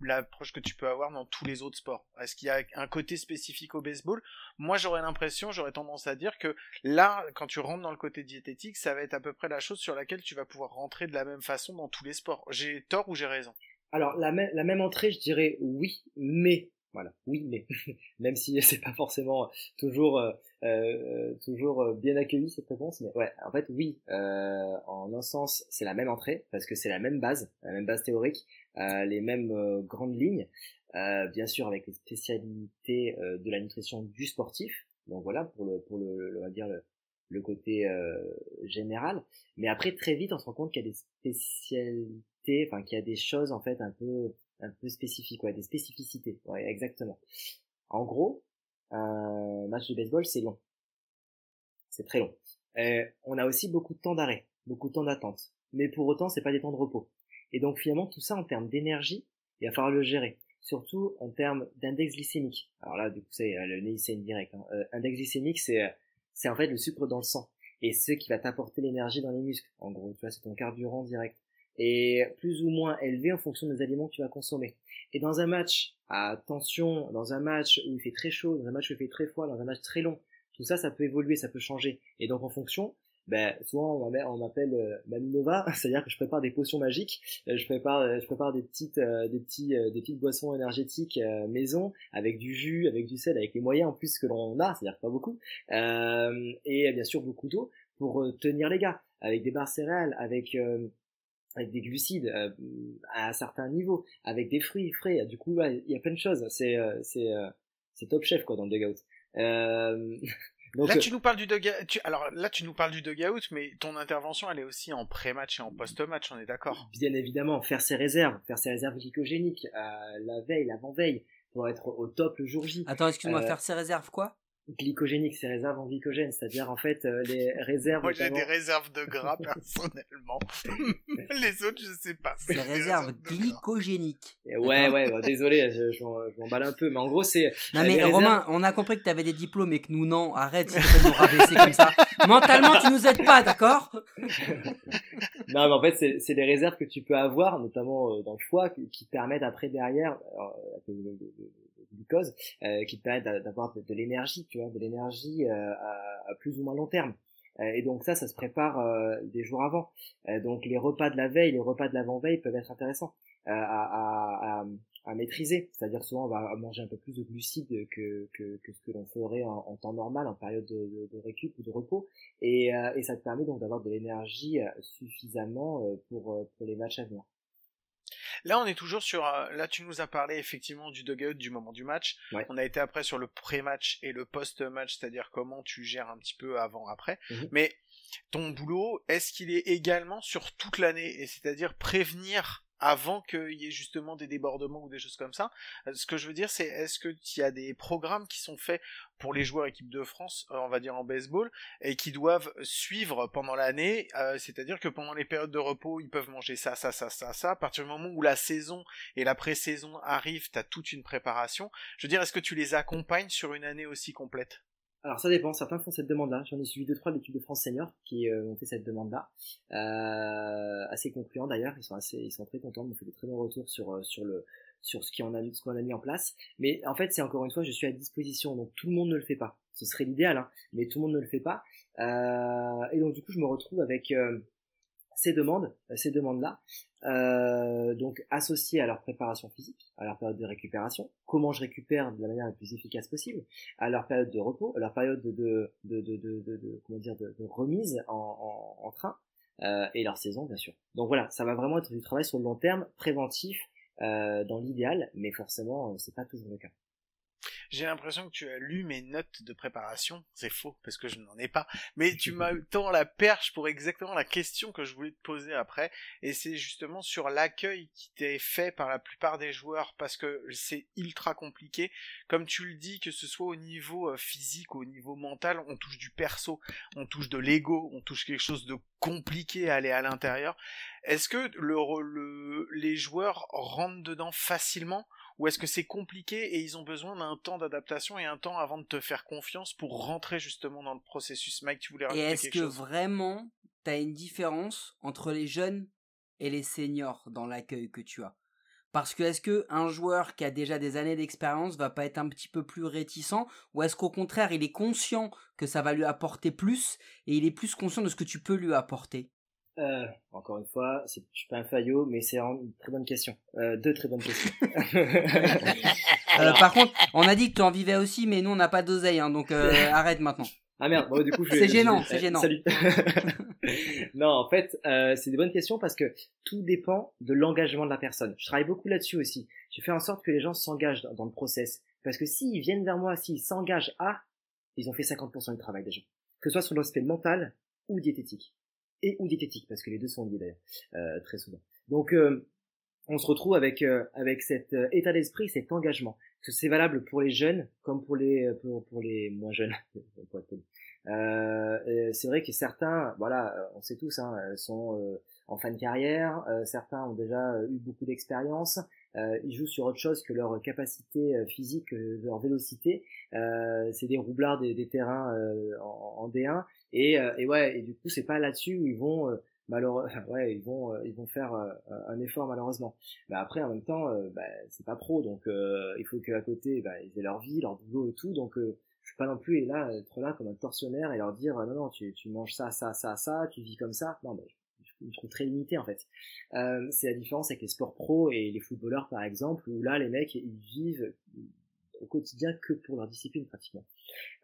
l'approche que tu peux avoir dans tous les autres sports. Est-ce qu'il y a un côté spécifique au baseball? Moi, j'aurais l'impression, j'aurais tendance à dire que là, quand tu rentres dans le côté diététique, ça va être à peu près la chose sur laquelle tu vas pouvoir rentrer de la même façon dans tous les sports. J'ai tort ou j'ai raison? Alors, la, la même entrée, je dirais oui, mais voilà, oui, mais même si c'est pas forcément toujours euh, euh toujours euh, bien accueilli cette réponse, mais ouais, en fait oui, euh, en un sens c'est la même entrée parce que c'est la même base, la même base théorique, euh, les mêmes grandes lignes, bien sûr avec les spécialités de la nutrition du sportif, donc voilà pour le pour le, on va dire le, le côté général, mais après très vite on se rend compte qu'il y a des spécialités, enfin qu'il y a des choses en fait un peu un peu spécifique, ouais, des spécificités, ouais, exactement. En gros, un match de baseball, c'est long. C'est très long. Euh, on a aussi beaucoup de temps d'arrêt, beaucoup de temps d'attente. Mais pour autant, c'est pas des temps de repos. Et donc finalement, tout ça en termes d'énergie, il va falloir le gérer. Surtout en termes d'index glycémique. Alors là, du coup, c'est euh, le direct. Hein. Euh, index glycémique, c'est euh, c'est en fait le sucre dans le sang et ce qui va t'apporter l'énergie dans les muscles. En gros, tu vois, c'est ton carburant direct et plus ou moins élevé en fonction des aliments que tu vas consommer. Et dans un match à tension, dans un match où il fait très chaud, dans un match où il fait très froid, dans un match très long, tout ça, ça peut évoluer, ça peut changer. Et donc en fonction, ben souvent on m'appelle euh, Maminova, c'est-à-dire que je prépare des potions magiques, euh, je prépare euh, je prépare des petites euh, des petits des petites boissons énergétiques maison avec du jus, avec du sel, avec les moyens en plus que l'on a, c'est-à-dire pas beaucoup, et bien sûr beaucoup d'eau pour tenir les gars, avec des barres céréales, avec avec des glucides euh, à un certain niveau, avec des fruits frais. Du coup, il y a plein de choses. C'est euh, c'est euh, c'est top chef quoi dans le dugout. Donc, là, tu nous parles du dugout. Alors là, tu nous parles du dugout, mais ton intervention, elle est aussi en pré-match et en post-match. On est d'accord? Bien évidemment, faire ses réserves, faire ses réserves glycogéniques la veille, l'avant-veille, pour être au top le jour J. Attends, excuse-moi, faire ses réserves quoi? Glycogénique, c'est réserves en glycogène, c'est-à-dire en fait euh, les réserves. Moi j'ai des réserves de gras personnellement. les autres je sais pas. C'est réserves glycogéniques. Ouais ouais, bah, désolé, je, je, m'emballe un peu, mais en gros c'est. Non mais Romain, on a compris que tu avais des diplômes et que nous non. Arrête, si tu nous rabaisser comme ça. Mentalement tu nous aides pas, d'accord? Non mais en fait c'est c'est des réserves que tu peux avoir, notamment euh, dans le foie, qui, te permettent après derrière. Euh, glucose euh, qui te permettent d'avoir de, l'énergie, tu vois, de l'énergie euh, à, plus ou moins long terme. Euh, et donc ça, ça se prépare des jours avant. donc les repas de la veille, les repas de l'avant-veille peuvent être intéressants à, à, à, maîtriser. C'est-à-dire souvent on va manger un peu plus de glucides que, que, que ce que l'on ferait en, temps normal, en période de, récup ou de repos. Et, et ça te permet donc d'avoir de l'énergie suffisamment pour, pour les matchs à venir. Là, on est toujours sur. Euh, là, tu nous as parlé effectivement du dugout du moment du match. On a été après sur le pré-match et le post-match, c'est-à-dire comment tu gères un petit peu avant-après. Mhm. Mais ton boulot, est-ce qu'il est également sur toute l'année? Et c'est-à-dire prévenir avant qu'il y ait justement des débordements ou des choses comme ça. Euh, ce que je veux dire, c'est est-ce qu'il y a des programmes qui sont faits pour les joueurs équipe de France, euh, on va dire en baseball, et qui doivent suivre pendant l'année, euh, c'est-à-dire que pendant les périodes de repos, ils peuvent manger ça, ça, ça, ça, ça. À partir du moment où la saison et la pré-saison arrivent, t'as toute une préparation. Je veux dire, est-ce que tu les accompagnes sur une année aussi complète? Alors ça dépend, certains font cette demande-là. J'en ai suivi deux trois de l'équipe de France senior qui euh, ont fait cette demande-là, euh, assez concluant d'ailleurs. Ils sont assez, ils sont très contents, ils m'ont fait des très bons retours sur euh, sur le sur ce qu'on a ce qu'on a mis en place. Mais en fait, c'est encore une fois, je suis à disposition, donc tout le monde ne le fait pas. Ce serait l'idéal, hein, mais tout le monde ne le fait pas. Euh, et donc du coup, je me retrouve avec ces demandes, ces demandes-là, euh, donc associées à leur préparation physique, à leur période de récupération, comment je récupère de la manière la plus efficace possible, à leur période de repos, à leur période de, de, de, de, comment dire, de, remise en, train, euh, et leur saison bien sûr. Donc voilà, ça va vraiment être du travail sur le long terme, préventif, euh, dans l'idéal, mais forcément, c'est pas toujours le cas. J'ai l'impression que tu as lu mes notes de préparation. C'est faux, parce que je n'en ai pas. Mais tu m'as tant la perche pour exactement la question que je voulais te poser après. Et c'est justement sur l'accueil qui t'est fait par la plupart des joueurs, parce que c'est ultra compliqué. Comme tu le dis, que ce soit au niveau euh, physique ou au niveau mental, on touche du perso, on touche de l'ego, on touche quelque chose de compliqué à aller à l'intérieur. Est-ce que le, le, les joueurs rentrent dedans facilement? Ou est-ce que c'est compliqué et ils ont besoin d'un temps d'adaptation et un temps avant de te faire confiance pour rentrer justement dans le processus? Mike, tu voulais rajouter Et est-ce que vraiment tu as une différence entre les jeunes et les seniors dans l'accueil que tu as? Parce que est-ce que un joueur qui a déjà des années d'expérience va pas être un petit peu plus réticent? Ou est-ce qu'au contraire il est conscient que ça va lui apporter plus et il est plus conscient de ce que tu peux lui apporter? Euh, encore une fois, je suis pas un faillot, mais c'est une très bonne question. Euh, deux très bonnes questions. euh, par contre, on a dit que tu en vivais aussi, mais nous on n'a pas d'oseille, hein, donc euh, arrête maintenant. Ah merde, bon, du coup, c'est gênant, c'est gênant. Salut. non, en fait, euh, c'est des bonnes questions parce que tout dépend de l'engagement de la personne. Je travaille beaucoup là-dessus aussi. Je fais en sorte que les gens s'engagent dans, dans, le process. Parce que s'ils viennent vers moi, s'ils s'engagent à, ils ont fait 50% du travail déjà. Que ce soit sur l'aspect mental ou diététique et ou diététique, parce que les deux sont liés d'ailleurs, euh, très souvent. Donc euh, on se retrouve avec euh, avec cet euh, état d'esprit, cet engagement. Que c'est valable pour les jeunes comme pour les pour, pour les moins jeunes. c'est vrai que certains, voilà, on sait tous, hein, sont en fin de carrière. certains ont déjà eu beaucoup d'expérience. Ils jouent sur autre chose que leur capacité physique, leur vélocité. c'est des roublards des, des terrains en, en, D1 et, euh, et ouais, et du coup, c'est pas là-dessus où ils vont euh, malheureusement, ouais, ils vont euh, ils vont faire un effort malheureusement. Mais après, en même temps, bah, c'est pas pro, donc il faut qu'à côté, bah, ils aient leur vie, leur boulot et tout. Donc je suis pas non plus là être là comme un tortionnaire et leur dire non non, tu tu manges ça ça ça ça, tu vis comme ça. Non, mais je trouve très limité en fait. Euh, c'est la différence avec les sports pro et les footballeurs par exemple, où là les mecs ils vivent au quotidien que pour leur discipline pratiquement.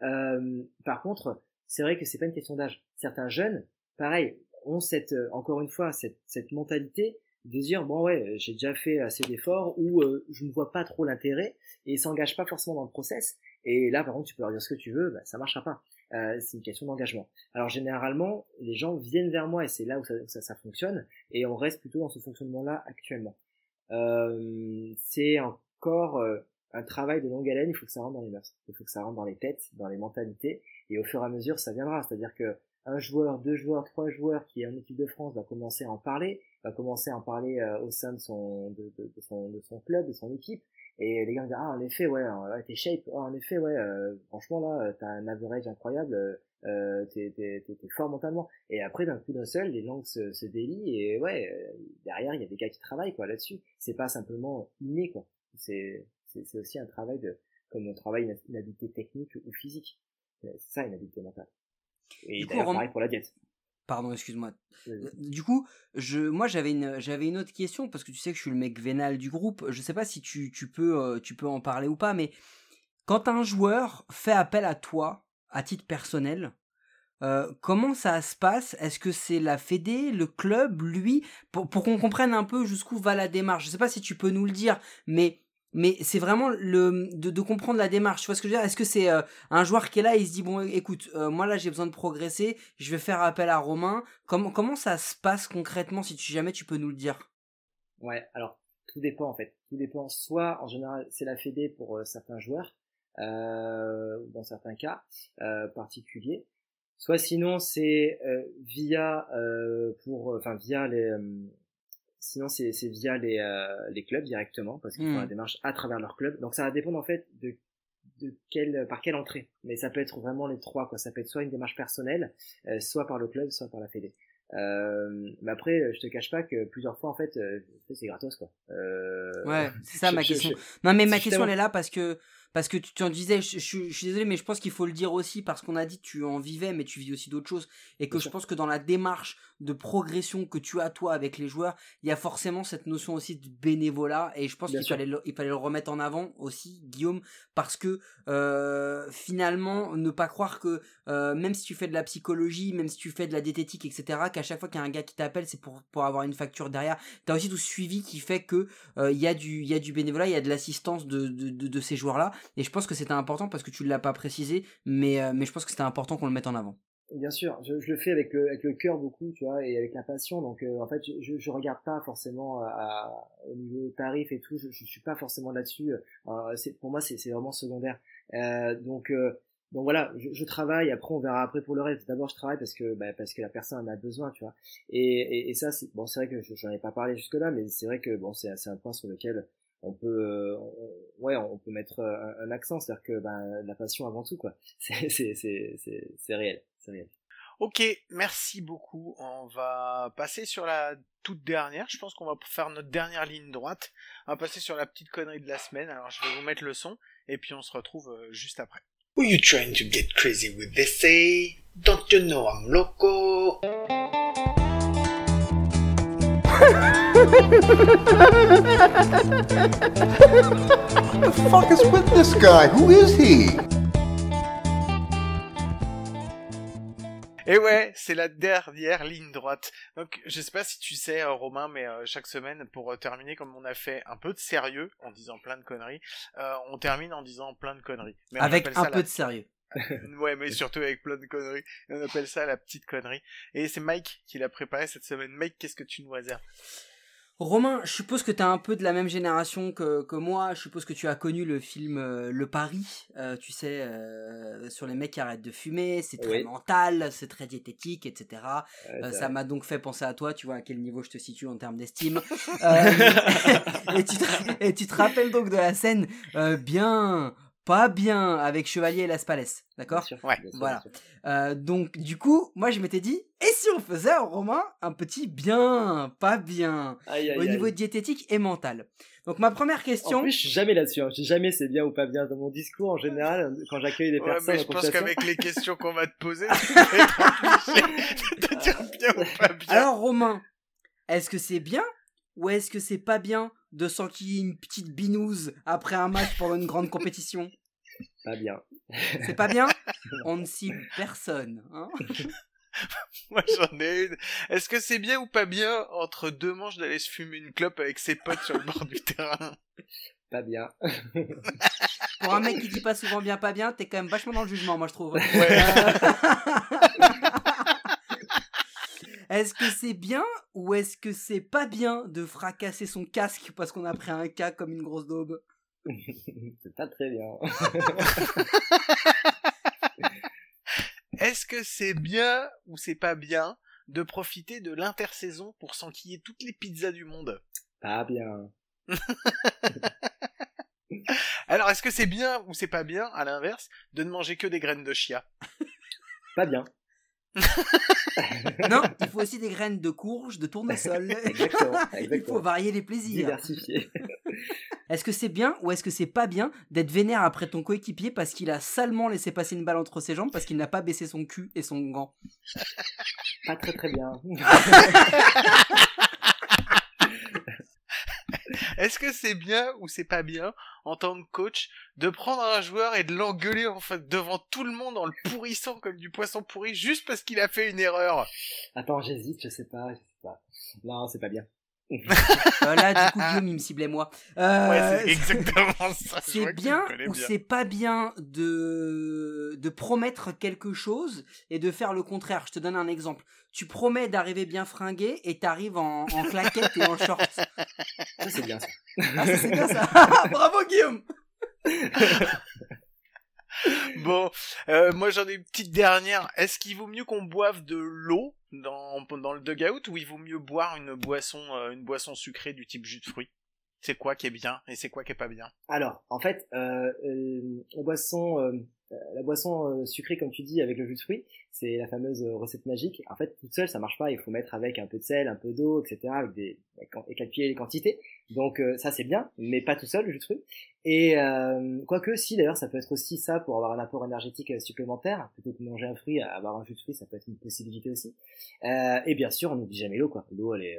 Euh, par contre, c'est vrai que c'est pas une question d'âge. Certains jeunes, pareil, ont cette, euh, encore une fois, cette, cette mentalité de dire bon ouais, j'ai déjà fait assez d'efforts ou je ne vois pas trop l'intérêt et ils s'engagent pas forcément dans le process. Et là, par contre, tu peux leur dire ce que tu veux, bah, ça marchera pas. Euh, c'est une question d'engagement. Alors généralement, les gens viennent vers moi et c'est là où ça, ça, ça, fonctionne et on reste plutôt dans ce fonctionnement-là actuellement. Euh, c'est encore euh, un travail de longue haleine, il faut que ça rentre dans les mœurs, il faut que ça rentre dans les têtes, dans les mentalités, et au fur et à mesure, ça viendra. C'est-à-dire que un joueur, deux joueurs, trois joueurs qui est en équipe de France va commencer à en parler, va commencer à en parler euh, au sein de son, de, son, de son club, de son équipe, et les gars vont dire ah en effet ouais, t'es shape, oh, en effet ouais, euh, franchement là t'as un average incroyable, euh, t'es t'es t'es fort mentalement. Et après d'un coup d'un seul, les langues se, se délient et ouais euh, derrière il y a des gars qui travaillent quoi là-dessus. C'est pas simplement inné quoi. C'est c'est aussi un travail de comme on travaille une, une habileté technique ou physique. C'est ça une habileté mentale. Et d'ailleurs, pareil pour la diète. Pardon, excuse-moi. Du coup, je, moi j'avais une, j'avais une autre question parce que tu sais que je suis le mec vénal du groupe. Je sais pas si tu, tu peux, euh, tu peux en parler ou pas, mais quand un joueur fait appel à toi à titre personnel, euh, comment ça se passe? Est-ce que c'est la Fédé, le club, lui, pour, pour qu'on comprenne un peu jusqu'où va la démarche Je sais pas si tu peux nous le dire, mais mais c'est vraiment le de, de, comprendre la démarche. Tu vois ce que je veux dire? Est-ce que c'est euh, un joueur qui est là et il se dit bon, écoute, euh, moi là j'ai besoin de progresser, je vais faire appel à Romain. Comment comment ça se passe concrètement si tu jamais tu peux nous le dire? Ouais, alors tout dépend en fait. Tout dépend. Soit en général c'est la Fédé pour euh, certains joueurs, dans certains cas particuliers. Soit sinon c'est via pour enfin via les Sinon, c'est via les, euh, les clubs directement, parce qu'ils font la hmm. démarche à travers leur club. Donc, ça va dépendre en fait de de quelle, par quelle entrée. Mais ça peut être vraiment les trois, quoi. Ça peut être soit une démarche personnelle, euh, soit par le club, soit par la fédé. Euh, mais après, je te cache pas que plusieurs fois, en fait, c'est gratos, quoi. Ouais, c'est ça je- ma question. je- Non, mais ma question, elle est là parce que, parce que tu t'en disais, je, je- je suis désolé, mais je pense qu'il faut le dire aussi parce qu'on a dit tu en vivais, mais tu vis aussi d'autres choses. Et que je pense que dans la démarche de progression que tu as toi avec les joueurs, il y a forcément cette notion aussi de bénévolat. Et je pense qu'il fallait, le- il fallait le remettre en avant aussi, Guillaume, parce que euh, finalement, ne pas croire que euh, même si tu fais de la psychologie, même si tu fais de la diététique, etc., qu'à chaque fois qu'il y a un gars qui t'appelle, c'est pour, pour avoir une facture derrière. T'as aussi tout ce suivi qui fait que euh, y a du y a du bénévolat, il y a de l'assistance de, de, de, de ces joueurs-là. Et je pense que c'était important parce que tu ne l'as pas précisé, mais, euh, mais je pense que c'était important qu'on le mette en avant. Bien sûr, je, le fais avec le, avec le cœur beaucoup, tu vois, et avec la passion. Donc, euh, en fait, je, je, regarde pas forcément à- au niveau tarif et tout. Je, je suis pas forcément là-dessus. Euh, pour moi, c'est vraiment secondaire. Euh, donc, euh, donc voilà, je, travaille. Après, on verra après pour le reste. D'abord, je travaille parce que bah, parce que la personne en a besoin, tu vois. Et, et, ça, c'est bon, c'est vrai que je- j'en ai pas parlé jusque là, mais c'est vrai que bon, c'est un point sur lequel on peut, euh, on- ouais, on peut mettre euh, un, un accent, c'est-à-dire que ben la passion avant tout, quoi. C'est c'est c'est c'est c'est réel, c'est réel. Ok, merci beaucoup. On va passer sur la toute dernière. Je pense qu'on va faire notre dernière ligne droite. On va passer sur la petite connerie de la semaine. Alors je vais vous mettre le son et puis on se retrouve euh, juste après. Who you trying to get crazy with this say? Don't you know I'm loco? The fuck is with this guy? Who is he? Et ouais, c'est la dernière ligne droite. Donc, je sais pas si tu sais, euh, Romain, mais euh, chaque semaine, pour euh, terminer, comme on a fait un peu de sérieux, en disant plein de conneries, euh, on termine en disant plein de conneries. Mais Avec un peu la- de sérieux. Ouais, mais surtout avec plein de conneries. Et on appelle ça la petite connerie. Et c'est Mike qui l'a préparé cette semaine. Mike, qu'est-ce que tu nous réserves? Romain, je suppose que tu es un peu de la même génération que, que moi. Je suppose que tu as connu le film euh, Le Paris, euh, tu sais, euh, sur les mecs qui arrêtent de fumer. C'est très Oui. mental, c'est très diététique, etc. Ouais, Euh, ça m'a donc fait penser à toi, tu vois à quel niveau je te situe en termes d'estime. Euh, et, tu te, et tu te rappelles donc de la scène euh, bien, pas bien, avec Chevalier et Las Palais, d'accord Bien sûr, Ouais, bien sûr, voilà. bien sûr. Euh, donc du coup, moi je m'étais dit, et si on faisait à Romain un petit bien, pas bien, Aïe, aïe, au aïe. niveau diététique et mental? Donc ma première question, En plus, je suis jamais là-dessus. hein. Je dis jamais c'est bien ou pas bien dans mon discours en général quand j'accueille des Ouais, personnes. mais en je pense qu'avec les questions qu'on va te poser, tu vas être obligé de te dire bien ou pas bien. alors Romain, est-ce que c'est bien ou est-ce que c'est pas bien? De s'enquiller une petite binouse après un match pendant une grande compétition Pas bien. C'est pas bien? On ne cible personne. Hein? Moi j'en ai une. Est-ce que c'est bien ou pas bien entre deux manches d'aller se fumer une clope avec ses potes sur le bord du terrain? Pas bien. Pour un mec qui dit pas souvent bien, pas bien, t'es quand même vachement dans le jugement, moi je trouve. Est-ce que c'est bien ou est-ce que c'est pas bien de fracasser son casque parce qu'on a pris un cas comme une grosse daube? C'est pas très bien. Est-ce que c'est bien ou c'est pas bien de profiter de l'intersaison pour s'enquiller toutes les pizzas du monde? Pas bien. Alors est-ce que c'est bien ou c'est pas bien, à l'inverse, de ne manger que des graines de chia? Pas bien. Non, il faut aussi des graines de courge, de tournesol. Exactement. Il faut varier les plaisirs. Diversifié. Est-ce que c'est bien ou est-ce que c'est pas bien d'être vénère après ton coéquipier parce qu'il a salement laissé passer une balle entre ses jambes parce qu'il n'a pas baissé son cul et son gant? Pas très très bien. Est-ce que c'est bien ou c'est pas bien, en tant que coach, de prendre un joueur et de l'engueuler en devant tout le monde en le pourrissant comme du poisson pourri juste parce qu'il a fait une erreur? Attends, j'hésite, je sais pas, je sais pas. Non, c'est pas bien. Euh, Là, du coup, Guillaume, il me ciblait moi. Euh, Ouais, c'est exactement ça. c'est bien ou c'est pas bien de, de promettre quelque chose et de faire le contraire. Je te donne un exemple. Tu promets d'arriver bien fringué et t'arrives en, en claquette et en short. Ça, c'est bien ça. Ah, ça, c'est bien ça. Bravo, Guillaume. Bon, euh, moi j'en ai une petite dernière. Est-ce qu'il vaut mieux qu'on boive de l'eau dans, dans le dugout ou il vaut mieux boire une boisson, euh, une boisson sucrée du type jus de fruits? C'est quoi qui est bien et c'est quoi qui est pas bien? Alors, en fait, euh, euh, boisson, la boisson euh, sucrée, comme tu dis, avec le jus de fruits, c'est la fameuse euh, recette magique. En fait, toute seule, ça marche pas. Il faut mettre avec un peu de sel, un peu d'eau, etc., avec des et calculer les quantités. Donc euh, ça, c'est bien, mais pas tout seul, le jus de fruits. Et euh, quoique, si d'ailleurs, ça peut être aussi ça pour avoir un apport énergétique supplémentaire, plutôt que manger un fruit, avoir un jus de fruits, ça peut être une possibilité aussi. Euh, et bien sûr, on n'oublie jamais l'eau, quoi. L'eau, elle est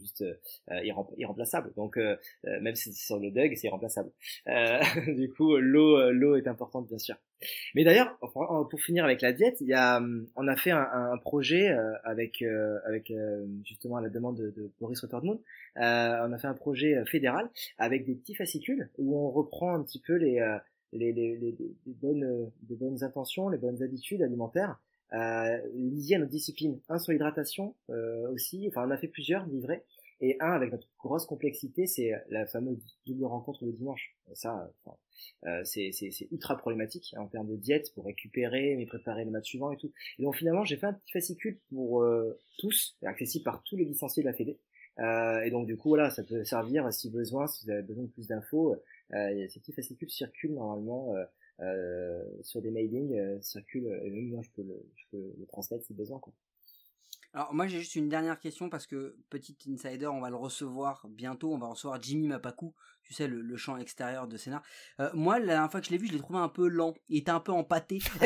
juste euh, irrem- irremplaçable. Donc euh, euh, même si c'est sur le Doug, c'est irremplaçable. Euh, du coup, l'eau, euh, l'eau est importante, bien sûr. Mais d'ailleurs, pour finir avec la diète, il y a, hum, on a fait un, projet euh, avec, euh, avec euh, justement à la demande de, de Boris Rottermund. Euh, on a fait un projet euh, fédéral avec des petits fascicules où on reprend un petit peu les, euh, les, les, les, les bonnes, euh, les bonnes intentions, les bonnes habitudes alimentaires euh, liées à notre discipline. Un sur l'hydratation euh, aussi. Enfin, on a fait plusieurs livrés. Et un avec notre grosse complexité, c'est la fameuse double rencontre le dimanche. Ça, euh, c'est ultra problématique en termes de diète pour récupérer, mais préparer le match suivant et tout. Et donc finalement, j'ai fait un petit fascicule pour euh, tous, accessible par tous les licenciés de la Fédé. Euh, et donc du coup, voilà, ça peut servir si besoin, si vous avez besoin de plus d'infos. Euh, ces petits fascicules circulent normalement euh, euh, sur des mailings, euh, circulent, et même moi je peux le, je peux le transmettre si besoin. Quoi. Alors moi j'ai juste une dernière question parce que petit insider, on va le recevoir bientôt, on va recevoir Jimmy Mapaku, tu sais le, le champ extérieur de Sénat. Euh, moi la dernière fois que je l'ai vu, je l'ai trouvé un peu lent, il était un peu empâté.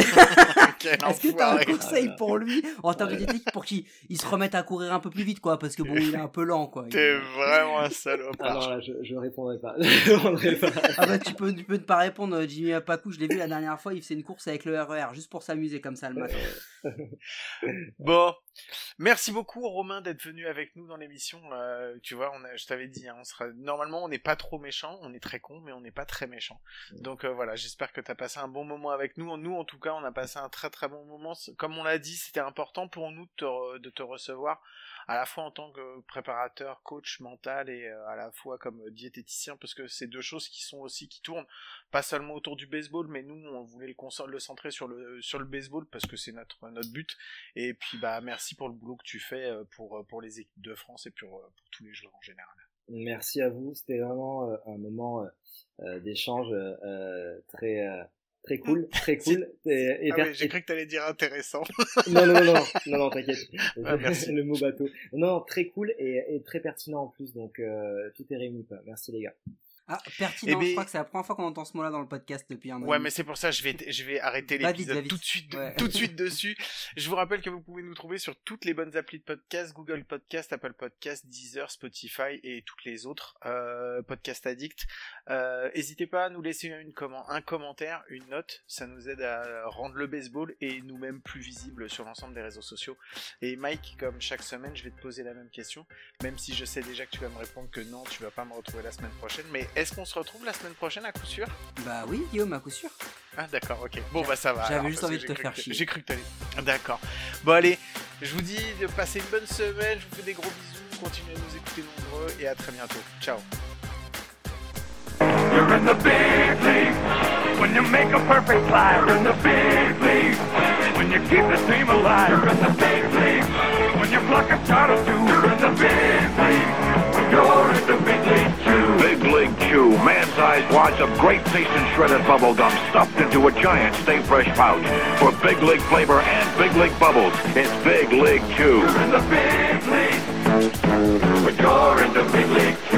Est-ce que t'as un conseil Ah pour lui en termes de technique pour qu'il il se remette à courir un peu plus vite quoi parce que bon il est un peu lent quoi. Il- T'es vraiment un salopard. Ah non, là, je, je répondrai pas. je répondrai pas. Ah bah tu peux, tu peux ne pas répondre euh, Jimmy Mapaku, je l'ai vu la dernière fois, il faisait une course avec le RER juste pour s'amuser comme ça le matin. Bon, merci beaucoup Romain d'être venu avec nous dans l'émission. Euh, tu vois, on a, je t'avais dit, hein, on sera normalement on n'est pas trop méchant, on est très con, mais on n'est pas très méchant. Donc euh, voilà, j'espère que t'as passé un bon moment avec nous. Nous, en tout cas, on a passé un très très bon moment. Comme on l'a dit, c'était important pour nous de te, re- de te recevoir à la fois en tant que préparateur, coach mental et euh, à la fois comme diététicien, parce que c'est deux choses qui sont aussi qui tournent pas seulement autour du baseball, mais nous on voulait le, le centrer sur le sur le baseball parce que c'est notre notre but. Et puis bah merci pour le boulot que tu fais euh, pour pour les équipes de France et pour pour tous les joueurs en général. Merci à vous. C'était vraiment euh, un moment euh, euh, d'échange très euh, très cool, très cool. Et, Ah oui, j'ai cru que t'allais dire intéressant. non, non, non, non, non, t'inquiète. Ah, le mot bateau. Non, très cool et, très pertinent en plus. Donc euh, tout est réuni. Merci les gars. Ah pertinent, Eh ben- je crois que c'est la première fois qu'on entend ce mot là dans le podcast depuis un an. Ouais, mais c'est pour ça je vais je vais arrêter l'épisode tout de suite Ouais. tout de suite dessus. Je vous rappelle que vous pouvez nous trouver sur toutes les bonnes applis de podcast, Google Podcast, Apple Podcast, Deezer, Spotify et toutes les autres euh, Podcast Addict. Euh, N'hésitez pas à nous laisser une comment un commentaire, une note, ça nous aide à rendre le baseball et nous-mêmes plus visibles sur l'ensemble des réseaux sociaux. Et Mike, comme chaque semaine, je vais te poser la même question, même si je sais déjà que tu vas me répondre que non, tu vas pas me retrouver la semaine prochaine. Mais est-ce qu'on se retrouve la semaine prochaine à coup sûr? Bah oui Guillaume à coup sûr. ah d'accord, ok. Bon bah ça va. J'avais juste envie de te faire chier. J'ai cru que t'allais. D'accord. Bon allez, je vous dis de passer une bonne semaine, je vous fais des gros bisous, continuez à nous écouter nombreux et à très bientôt. Ciao. You're in the big league. When you make a perfect play, you're in the big league. When you keep the team alive, you're in the big league. When you block a shot or two, you're in the big league. You're big league Chew, man-sized wads of great tasting shredded bubble gum stuffed into a giant Stay Fresh pouch. For Big League flavor and Big League bubbles, it's Big League Chew. You're in the big league. You're in the big league